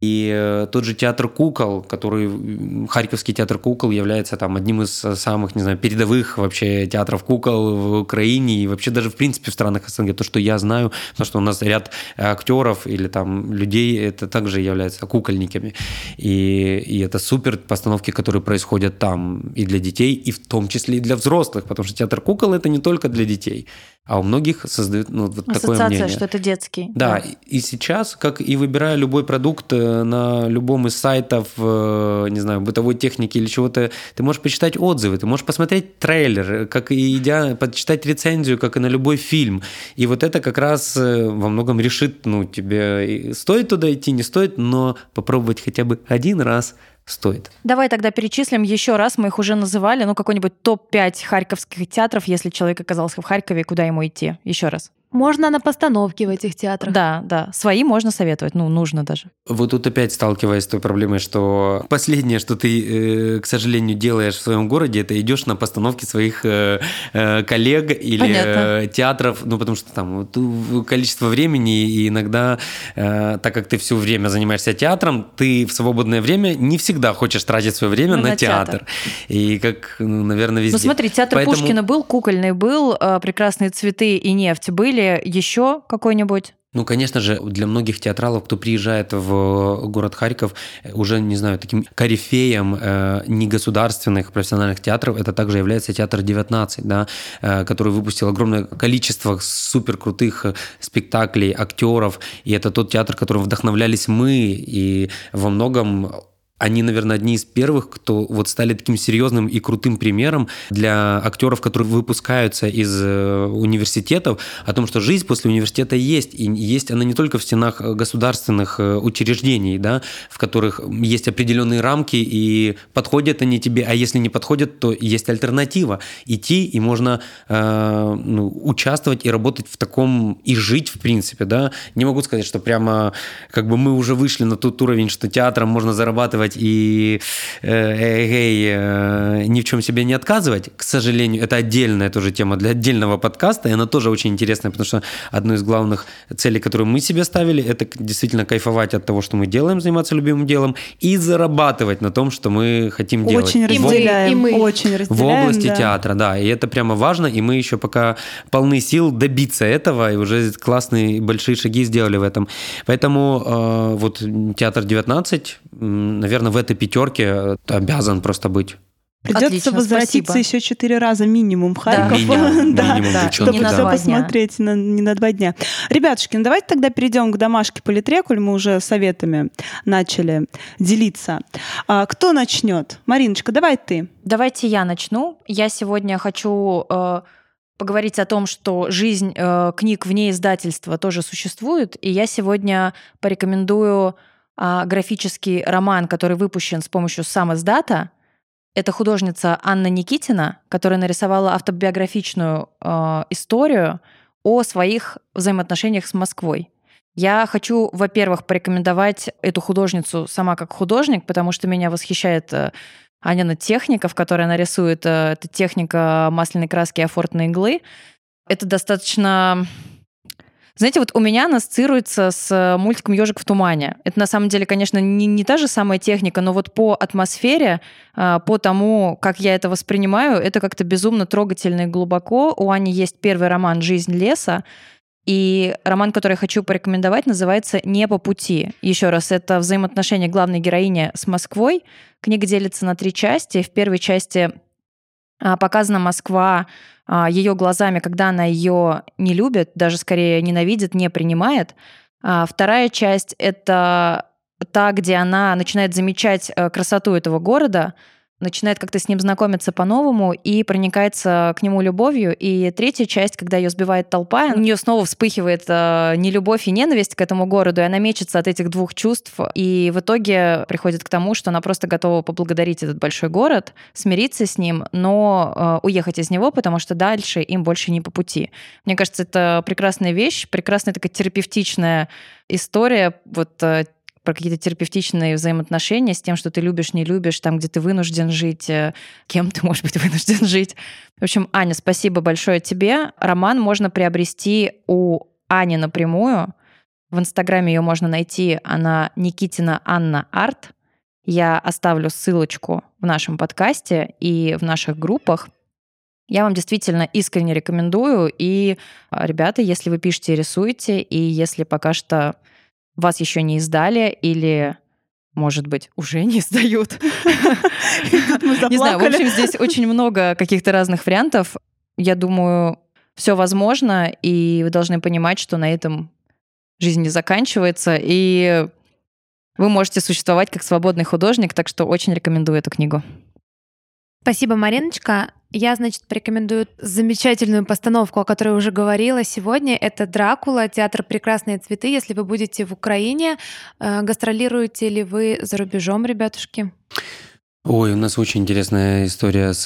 [SPEAKER 1] и э, тот же театр кукол, который Харьковский театр кукол является там одним из э, самых, не знаю, передовых вообще театров кукол в Украине и вообще даже в принципе в странах СНГ. То, что я знаю, потому что у нас ряд э, актеров или там людей это также являются кукольниками. И, и это супер постановки, которые происходят там и для детей, и в том числе и для взрослых, потому что театр кукол это не только для детей. А у многих создают ну, вот такое
[SPEAKER 4] Ассоциация,
[SPEAKER 1] мнение.
[SPEAKER 4] что это детский.
[SPEAKER 1] Да, и сейчас, как и выбирая любой продукт э, на любом из сайтов, э, не знаю, бытовой техники или чего-то, ты можешь почитать отзывы, ты можешь посмотреть трейлер, как и идя, почитать рецензию, как и на любой фильм. И вот это как раз э, во многом решит, ну, тебе стоит туда идти, не стоит, но попробовать хотя бы один раз стоит.
[SPEAKER 4] Давай тогда перечислим еще раз, мы их уже называли, ну какой-нибудь топ-5 харьковских театров, если человек оказался в Харькове, куда ему идти? Еще раз.
[SPEAKER 3] Можно на постановке в этих театрах.
[SPEAKER 4] Да, да. Свои можно советовать, ну, нужно даже.
[SPEAKER 1] Вот тут опять сталкиваясь с той проблемой, что последнее, что ты, э, к сожалению, делаешь в своем городе, это идешь на постановки своих э, э, коллег или
[SPEAKER 4] Понятно.
[SPEAKER 1] театров, ну, потому что там вот, количество времени, и иногда, так как ты все время занимаешься театром, ты в свободное время не всегда хочешь тратить свое время
[SPEAKER 4] Ну,
[SPEAKER 1] на,
[SPEAKER 4] на театр.
[SPEAKER 1] театр. И как, ну, наверное, везде.
[SPEAKER 4] Ну смотри, театр
[SPEAKER 1] Поэтому-
[SPEAKER 4] Пушкина был, кукольный был, э, прекрасные цветы и нефть были, еще какой-нибудь?
[SPEAKER 1] Ну, конечно же, для многих театралов, кто приезжает в город Харьков, э, уже, не знаю, таким корифеем э, негосударственных профессиональных театров, это также является театр 19, да, э, который выпустил огромное количество супер крутых э, спектаклей, актеров, и это тот театр, которым вдохновлялись мы, и во многом они, наверное, одни из первых, кто вот стали таким серьезным и крутым примером для актеров, которые выпускаются из э, университетов, о том, что жизнь после университета есть. И есть она не только в стенах э, государственных э, учреждений, да, в которых есть определенные рамки, и подходят они тебе, а если не подходят, то есть альтернатива. Идти, и можно э, ну, участвовать и работать в таком, и жить, в принципе, да. Не могу сказать, что прямо как бы мы уже вышли на тот уровень, что театром можно зарабатывать и э, эй, э, ни в чем себе не отказывать. К сожалению, это отдельная тоже тема для отдельного подкаста, и она тоже очень интересная, потому что одной из главных целей, которые мы себе ставили, это действительно кайфовать от того, что мы делаем, заниматься любимым делом, и зарабатывать на том, что мы хотим делать.
[SPEAKER 2] Очень
[SPEAKER 3] И мы,
[SPEAKER 2] разделяем.
[SPEAKER 3] и мы.
[SPEAKER 2] Очень
[SPEAKER 1] В
[SPEAKER 2] разделяем.
[SPEAKER 1] области
[SPEAKER 2] да.
[SPEAKER 1] театра, да, и это прямо важно, и мы еще пока полны сил добиться этого, и уже классные большие шаги сделали в этом. Поэтому э, вот театр 19, м, наверное, в этой пятерке э, обязан просто быть.
[SPEAKER 2] Придется
[SPEAKER 4] Отлично,
[SPEAKER 2] возвратиться
[SPEAKER 4] спасибо.
[SPEAKER 2] еще четыре раза минимум в Харьков.
[SPEAKER 1] Минимум,
[SPEAKER 2] Да,
[SPEAKER 1] минимум,
[SPEAKER 4] да,
[SPEAKER 2] чтобы
[SPEAKER 4] не на
[SPEAKER 1] да.
[SPEAKER 2] все
[SPEAKER 4] два дня.
[SPEAKER 2] посмотреть на- не на два дня. Ребятушки, ну давайте тогда перейдем к домашке по литреку, мы уже советами начали делиться. А, кто начнет? Мариночка, давай ты.
[SPEAKER 4] Давайте я начну. Я сегодня хочу э, поговорить о том, что жизнь э, книг вне издательства тоже существует, и я сегодня порекомендую э, графический роман, который выпущен с помощью сам издата. Это художница Анна Никитина, которая нарисовала автобиографичную э, историю о своих взаимоотношениях с Москвой. Я хочу, во-первых, порекомендовать эту художницу сама как художник, потому что меня восхищает э, Анина техника, в которой она рисует. э, Это техника масляной краски и афортной иглы. Это достаточно... Знаете, вот у меня она ассоциируется с э, мультиком «Ежик в тумане». Это на самом деле, конечно, не, не та же самая техника, но вот по атмосфере, э, по тому, как я это воспринимаю, это как-то безумно трогательно и глубоко. У Ани есть первый роман «Жизнь леса», и роман, который я хочу порекомендовать, называется «Не по пути». Еще раз, это взаимоотношения главной героини с Москвой. Книга делится на три части. В первой части а, показана Москва а, ее глазами, когда она ее не любит, даже скорее ненавидит, не принимает. А Вторая часть — это та, где она начинает замечать э, красоту этого города, начинает как-то с ним знакомиться по-новому и проникается к нему любовью. И третья часть, когда ее сбивает толпа, у нее снова вспыхивает э, нелюбовь и ненависть к этому городу, и она мечется от этих двух чувств. И в итоге приходит к тому, что она просто готова поблагодарить этот большой город, смириться с ним, но э, уехать из него, потому что дальше им больше не по пути. Мне кажется, это прекрасная вещь, прекрасная такая терапевтичная история, вот э, про какие-то терапевтичные взаимоотношения с тем, что ты любишь, не любишь, там, где ты вынужден жить, э, кем ты, может быть, вынужден жить. В общем, Аня, спасибо большое тебе. Роман можно приобрести у Ани напрямую. В Инстаграме ее можно найти. Она Никитина Анна Арт. Я оставлю ссылочку в нашем подкасте и в наших группах. Я вам действительно искренне рекомендую. И, а, ребята, если вы пишете и рисуете, и если пока что вас еще не издали или, может быть, уже не издают.
[SPEAKER 2] Мы
[SPEAKER 4] Не знаю, в общем, здесь очень много каких-то разных вариантов. Я думаю, все возможно, и вы должны понимать, что на этом жизнь не заканчивается, и вы можете существовать как свободный художник, так что очень рекомендую эту книгу.
[SPEAKER 3] Спасибо, Мариночка. Я, значит, порекомендую замечательную постановку, о которой уже говорила сегодня. Это «Дракула», театр «Прекрасные цветы». Если вы будете в Украине, э, гастролируете ли вы за рубежом, ребятушки?
[SPEAKER 1] Ой, у нас очень интересная история с,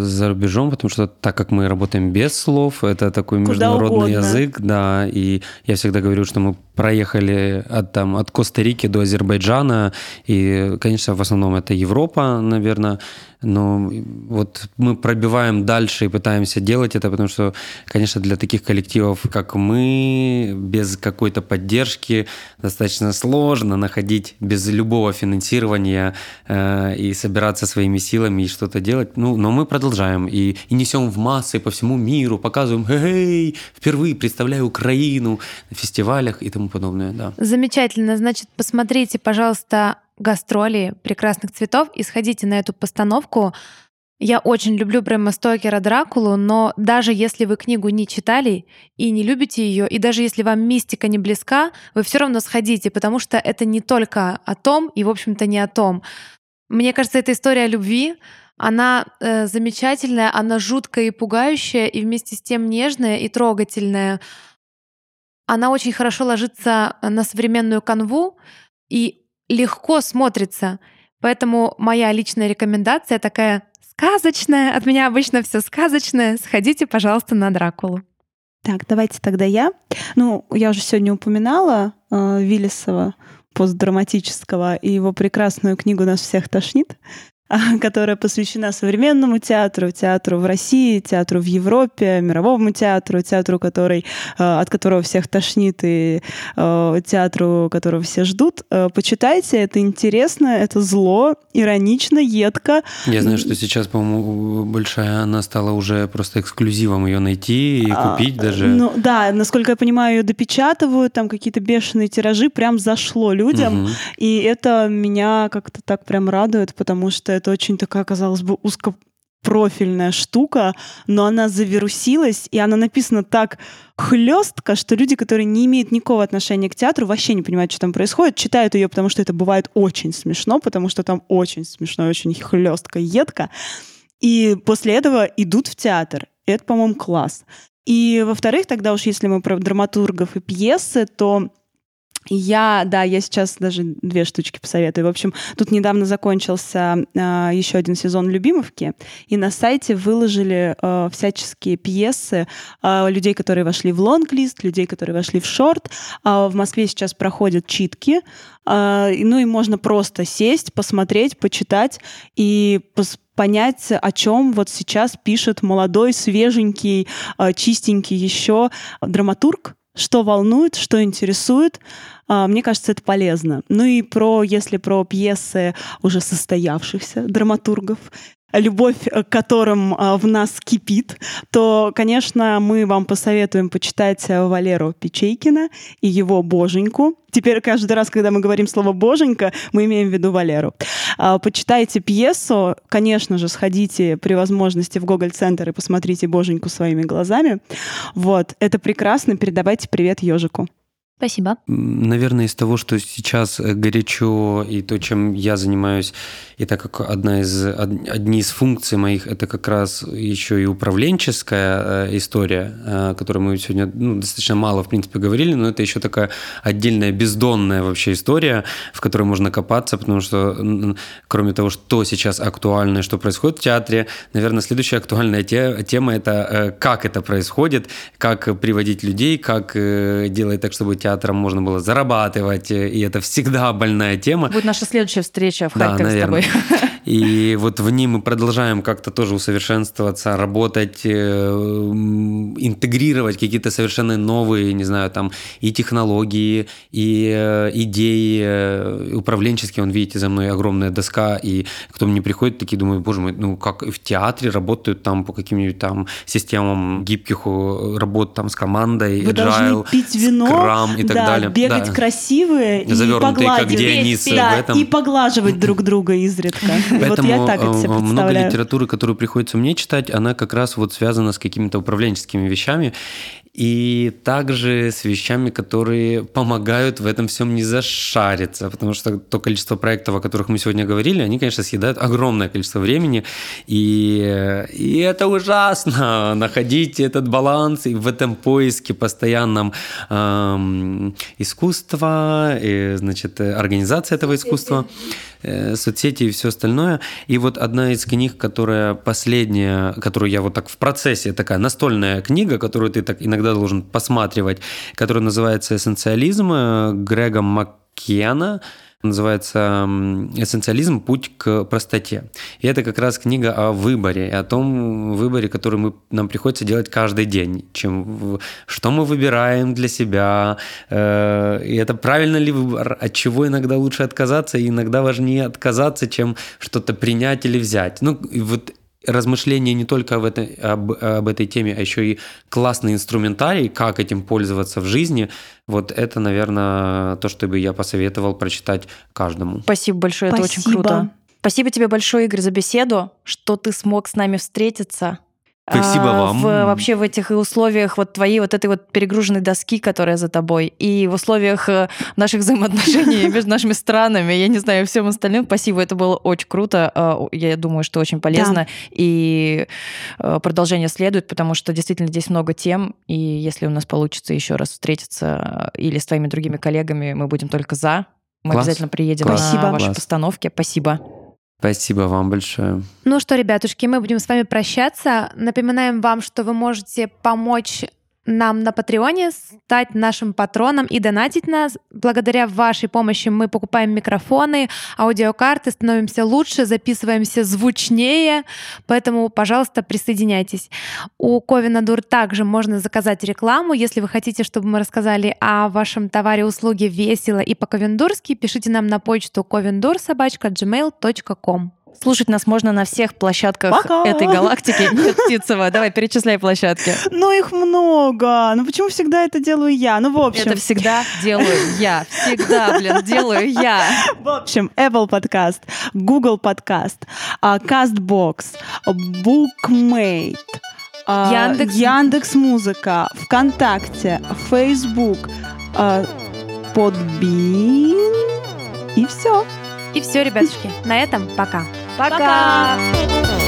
[SPEAKER 1] за рубежом, потому что так как мы работаем без слов, это такой
[SPEAKER 2] Куда
[SPEAKER 1] международный
[SPEAKER 2] угодно.
[SPEAKER 1] язык, да, и я всегда говорю, что мы проехали от, там, от Коста-Рики до Азербайджана, и, конечно, в основном это Европа, наверное, но вот мы пробиваем дальше и пытаемся делать это, потому что, конечно, для таких коллективов, как мы, без какой-то поддержки достаточно сложно находить без любого финансирования э, и собираться своими силами и что-то делать. Ну, но мы продолжаем и, и несем в массы по всему миру, показываем, эй, впервые представляю Украину на фестивалях и тому подобное, да.
[SPEAKER 3] Замечательно. Значит, посмотрите, пожалуйста, гастроли прекрасных цветов и сходите на эту постановку. Я очень люблю Брэма Стокера Дракулу, но даже если вы книгу не читали и не любите ее, и даже если вам мистика не близка, вы все равно сходите, потому что это не только о том и, в общем-то, не о том. Мне кажется, это история любви. Она э, замечательная, она жуткая и пугающая, и вместе с тем нежная и трогательная. Она очень хорошо ложится на современную канву и легко смотрится. Поэтому моя личная рекомендация такая сказочная. От меня обычно все сказочное. Сходите, пожалуйста, на Дракулу.
[SPEAKER 2] Так, давайте тогда я. Ну, я уже сегодня упоминала э, Виллисова постдраматического и его прекрасную книгу «Нас всех тошнит», которая посвящена современному театру, театру в России, театру в Европе, мировому театру, театру, который, э, от которого всех тошнит, и э, театру, которого все ждут. Э, Почитайте, это интересно, это зло, иронично, едко.
[SPEAKER 1] Я знаю, что сейчас, по-моему, большая она стала уже просто эксклюзивом ее найти и
[SPEAKER 2] А,
[SPEAKER 1] купить даже.
[SPEAKER 2] Ну да, насколько я понимаю, ее допечатывают, там какие-то бешеные тиражи, прям зашло людям.
[SPEAKER 1] Мгм.
[SPEAKER 2] И это меня как-то так прям радует, потому что это очень такая, казалось бы, узкопрофильная штука, но она завирусилась, и она написана так хлестко, что люди, которые не имеют никакого отношения к театру, вообще не понимают, что там происходит, читают ее, потому что это бывает очень смешно, потому что там очень смешно, очень хлестко, едко. И после этого идут в театр. И это, по-моему, класс. И, во-вторых, тогда уж если мы про драматургов и пьесы, то я, да, я сейчас даже две штучки посоветую. В общем, тут недавно закончился э, еще один сезон «Любимовки», и на сайте выложили э, всяческие пьесы э, людей, которые вошли в лонг-лист, людей, которые вошли в шорт. А в Москве сейчас проходят читки, э, ну и можно просто сесть, посмотреть, почитать и пос- понять, о чем вот сейчас пишет молодой, свеженький, э, чистенький еще драматург, что волнует, что интересует. А, Мне кажется, это полезно. Ну и про, если про пьесы уже состоявшихся драматургов, любовь к которым а, в нас кипит, то, конечно, мы вам посоветуем почитать а, Валеру Печейкина и его «Боженьку». Теперь каждый раз, когда мы говорим слово «боженька», мы имеем в виду Валеру. А, Почитайте пьесу, конечно же, сходите при возможности в Гоголь-центр и посмотрите «Боженьку» своими глазами. Вот, это прекрасно. Передавайте привет ежику.
[SPEAKER 3] Спасибо.
[SPEAKER 1] Наверное, из того, что сейчас э, горячо и то, чем я занимаюсь, и так как одна из, од- одни из функций моих, это как раз еще и управленческая э, история, э, о которой мы сегодня ну, достаточно мало, в принципе, говорили, но это еще такая отдельная бездонная вообще история, в которой можно копаться, потому что кроме того, что сейчас актуально что происходит в театре, наверное, следующая актуальная те- тема – это как это происходит, как приводить людей, как делать так, чтобы театром можно было зарабатывать, э, и это всегда больная тема.
[SPEAKER 4] Будет наша следующая встреча в
[SPEAKER 1] Да,
[SPEAKER 4] Харькове с
[SPEAKER 1] наверное.
[SPEAKER 4] тобой.
[SPEAKER 1] И вот в ней мы продолжаем как-то тоже усовершенствоваться, работать, э, интегрировать какие-то совершенно новые, не знаю, там и технологии, и э, идеи э, управленческие. Вон, видите, за мной огромная доска, и кто мне приходит, такие думают, боже мой, ну как в театре работают там по каким-нибудь там системам гибких работ там с командой,
[SPEAKER 2] Вы
[SPEAKER 1] agile,
[SPEAKER 2] пить вино,
[SPEAKER 1] скрам и так
[SPEAKER 2] да,
[SPEAKER 1] далее.
[SPEAKER 2] бегать
[SPEAKER 1] Да.
[SPEAKER 2] красивые и
[SPEAKER 1] Завернутые, как
[SPEAKER 2] погладить.
[SPEAKER 1] Дионис
[SPEAKER 2] да,
[SPEAKER 1] в этом.
[SPEAKER 2] и поглаживать друг друга изредка.
[SPEAKER 1] Поэтому вот я так это себе много литературы, которую приходится мне читать, она как раз вот связана с какими-то управленческими вещами и также с вещами, которые помогают в этом всем не зашариться, потому что то количество проектов, о которых мы сегодня говорили, они, конечно, съедают огромное количество времени, и, и это ужасно, находить этот баланс и в этом поиске постоянном эм, искусства, и, значит, организация этого искусства. Э, соцсети и все остальное. И вот одна из книг, которая последняя, которую я вот так в процессе, такая настольная книга, которую ты так иногда должен посматривать, которая называется «Эссенциализм» э, Грега Маккена называется «Эссенциализм. Путь к простоте». И это как раз книга о выборе, о том выборе, который мы, нам приходится делать каждый день. Чем, что мы выбираем для себя, э, и это правильно ли выбор, от чего иногда лучше отказаться, и иногда важнее отказаться, чем что-то принять или взять. Ну, вот размышления не только об этой, об, об этой теме, а еще и классный инструментарий, как этим пользоваться в жизни. Вот это, наверное, то, что бы я посоветовал прочитать каждому.
[SPEAKER 4] Спасибо большое, Спасибо. это очень круто. Спасибо тебе большое, Игорь, за беседу, что ты смог с нами встретиться.
[SPEAKER 1] Спасибо а, вам.
[SPEAKER 4] В, вообще в этих условиях вот твоей вот этой вот перегруженной доски, которая за тобой, и в условиях э, наших взаимоотношений между нашими странами, я не знаю, всем остальным. Спасибо, это было очень круто. А, я думаю, что очень полезно. Да. И э, продолжение следует, потому что действительно здесь много тем, и если у нас получится еще раз встретиться э, или с твоими другими коллегами, мы будем только за. Мы Класс. обязательно приедем Класс. на ваши Класс. постановки. Спасибо.
[SPEAKER 1] Спасибо вам большое.
[SPEAKER 3] Ну что, ребятушки, мы будем с вами прощаться. Напоминаем вам, что вы можете помочь нам на Патреоне, стать нашим патроном и донатить нас. Благодаря вашей помощи мы покупаем микрофоны, аудиокарты, становимся лучше, записываемся звучнее, поэтому, пожалуйста, присоединяйтесь. У Ковинадур также можно заказать рекламу. Если вы хотите, чтобы мы рассказали о вашем товаре услуге весело и по-ковендурски, пишите нам на почту covendur.gmail.com.
[SPEAKER 4] Слушать нас можно на всех площадках Пока. этой галактики. Нет, Птицева, давай перечисляй площадки.
[SPEAKER 2] Ну, их много. Ну, почему всегда это делаю я? Ну, в общем...
[SPEAKER 4] Это всегда делаю я. Всегда, блин, делаю я.
[SPEAKER 2] В общем, Apple подкаст, Google подкаст, CastBox, Bookmate, Яндекс, Яндекс Музыка, ВКонтакте, Facebook, Подбин и все.
[SPEAKER 3] И все, ребятушки. На этом пока.
[SPEAKER 4] Пока! Пока!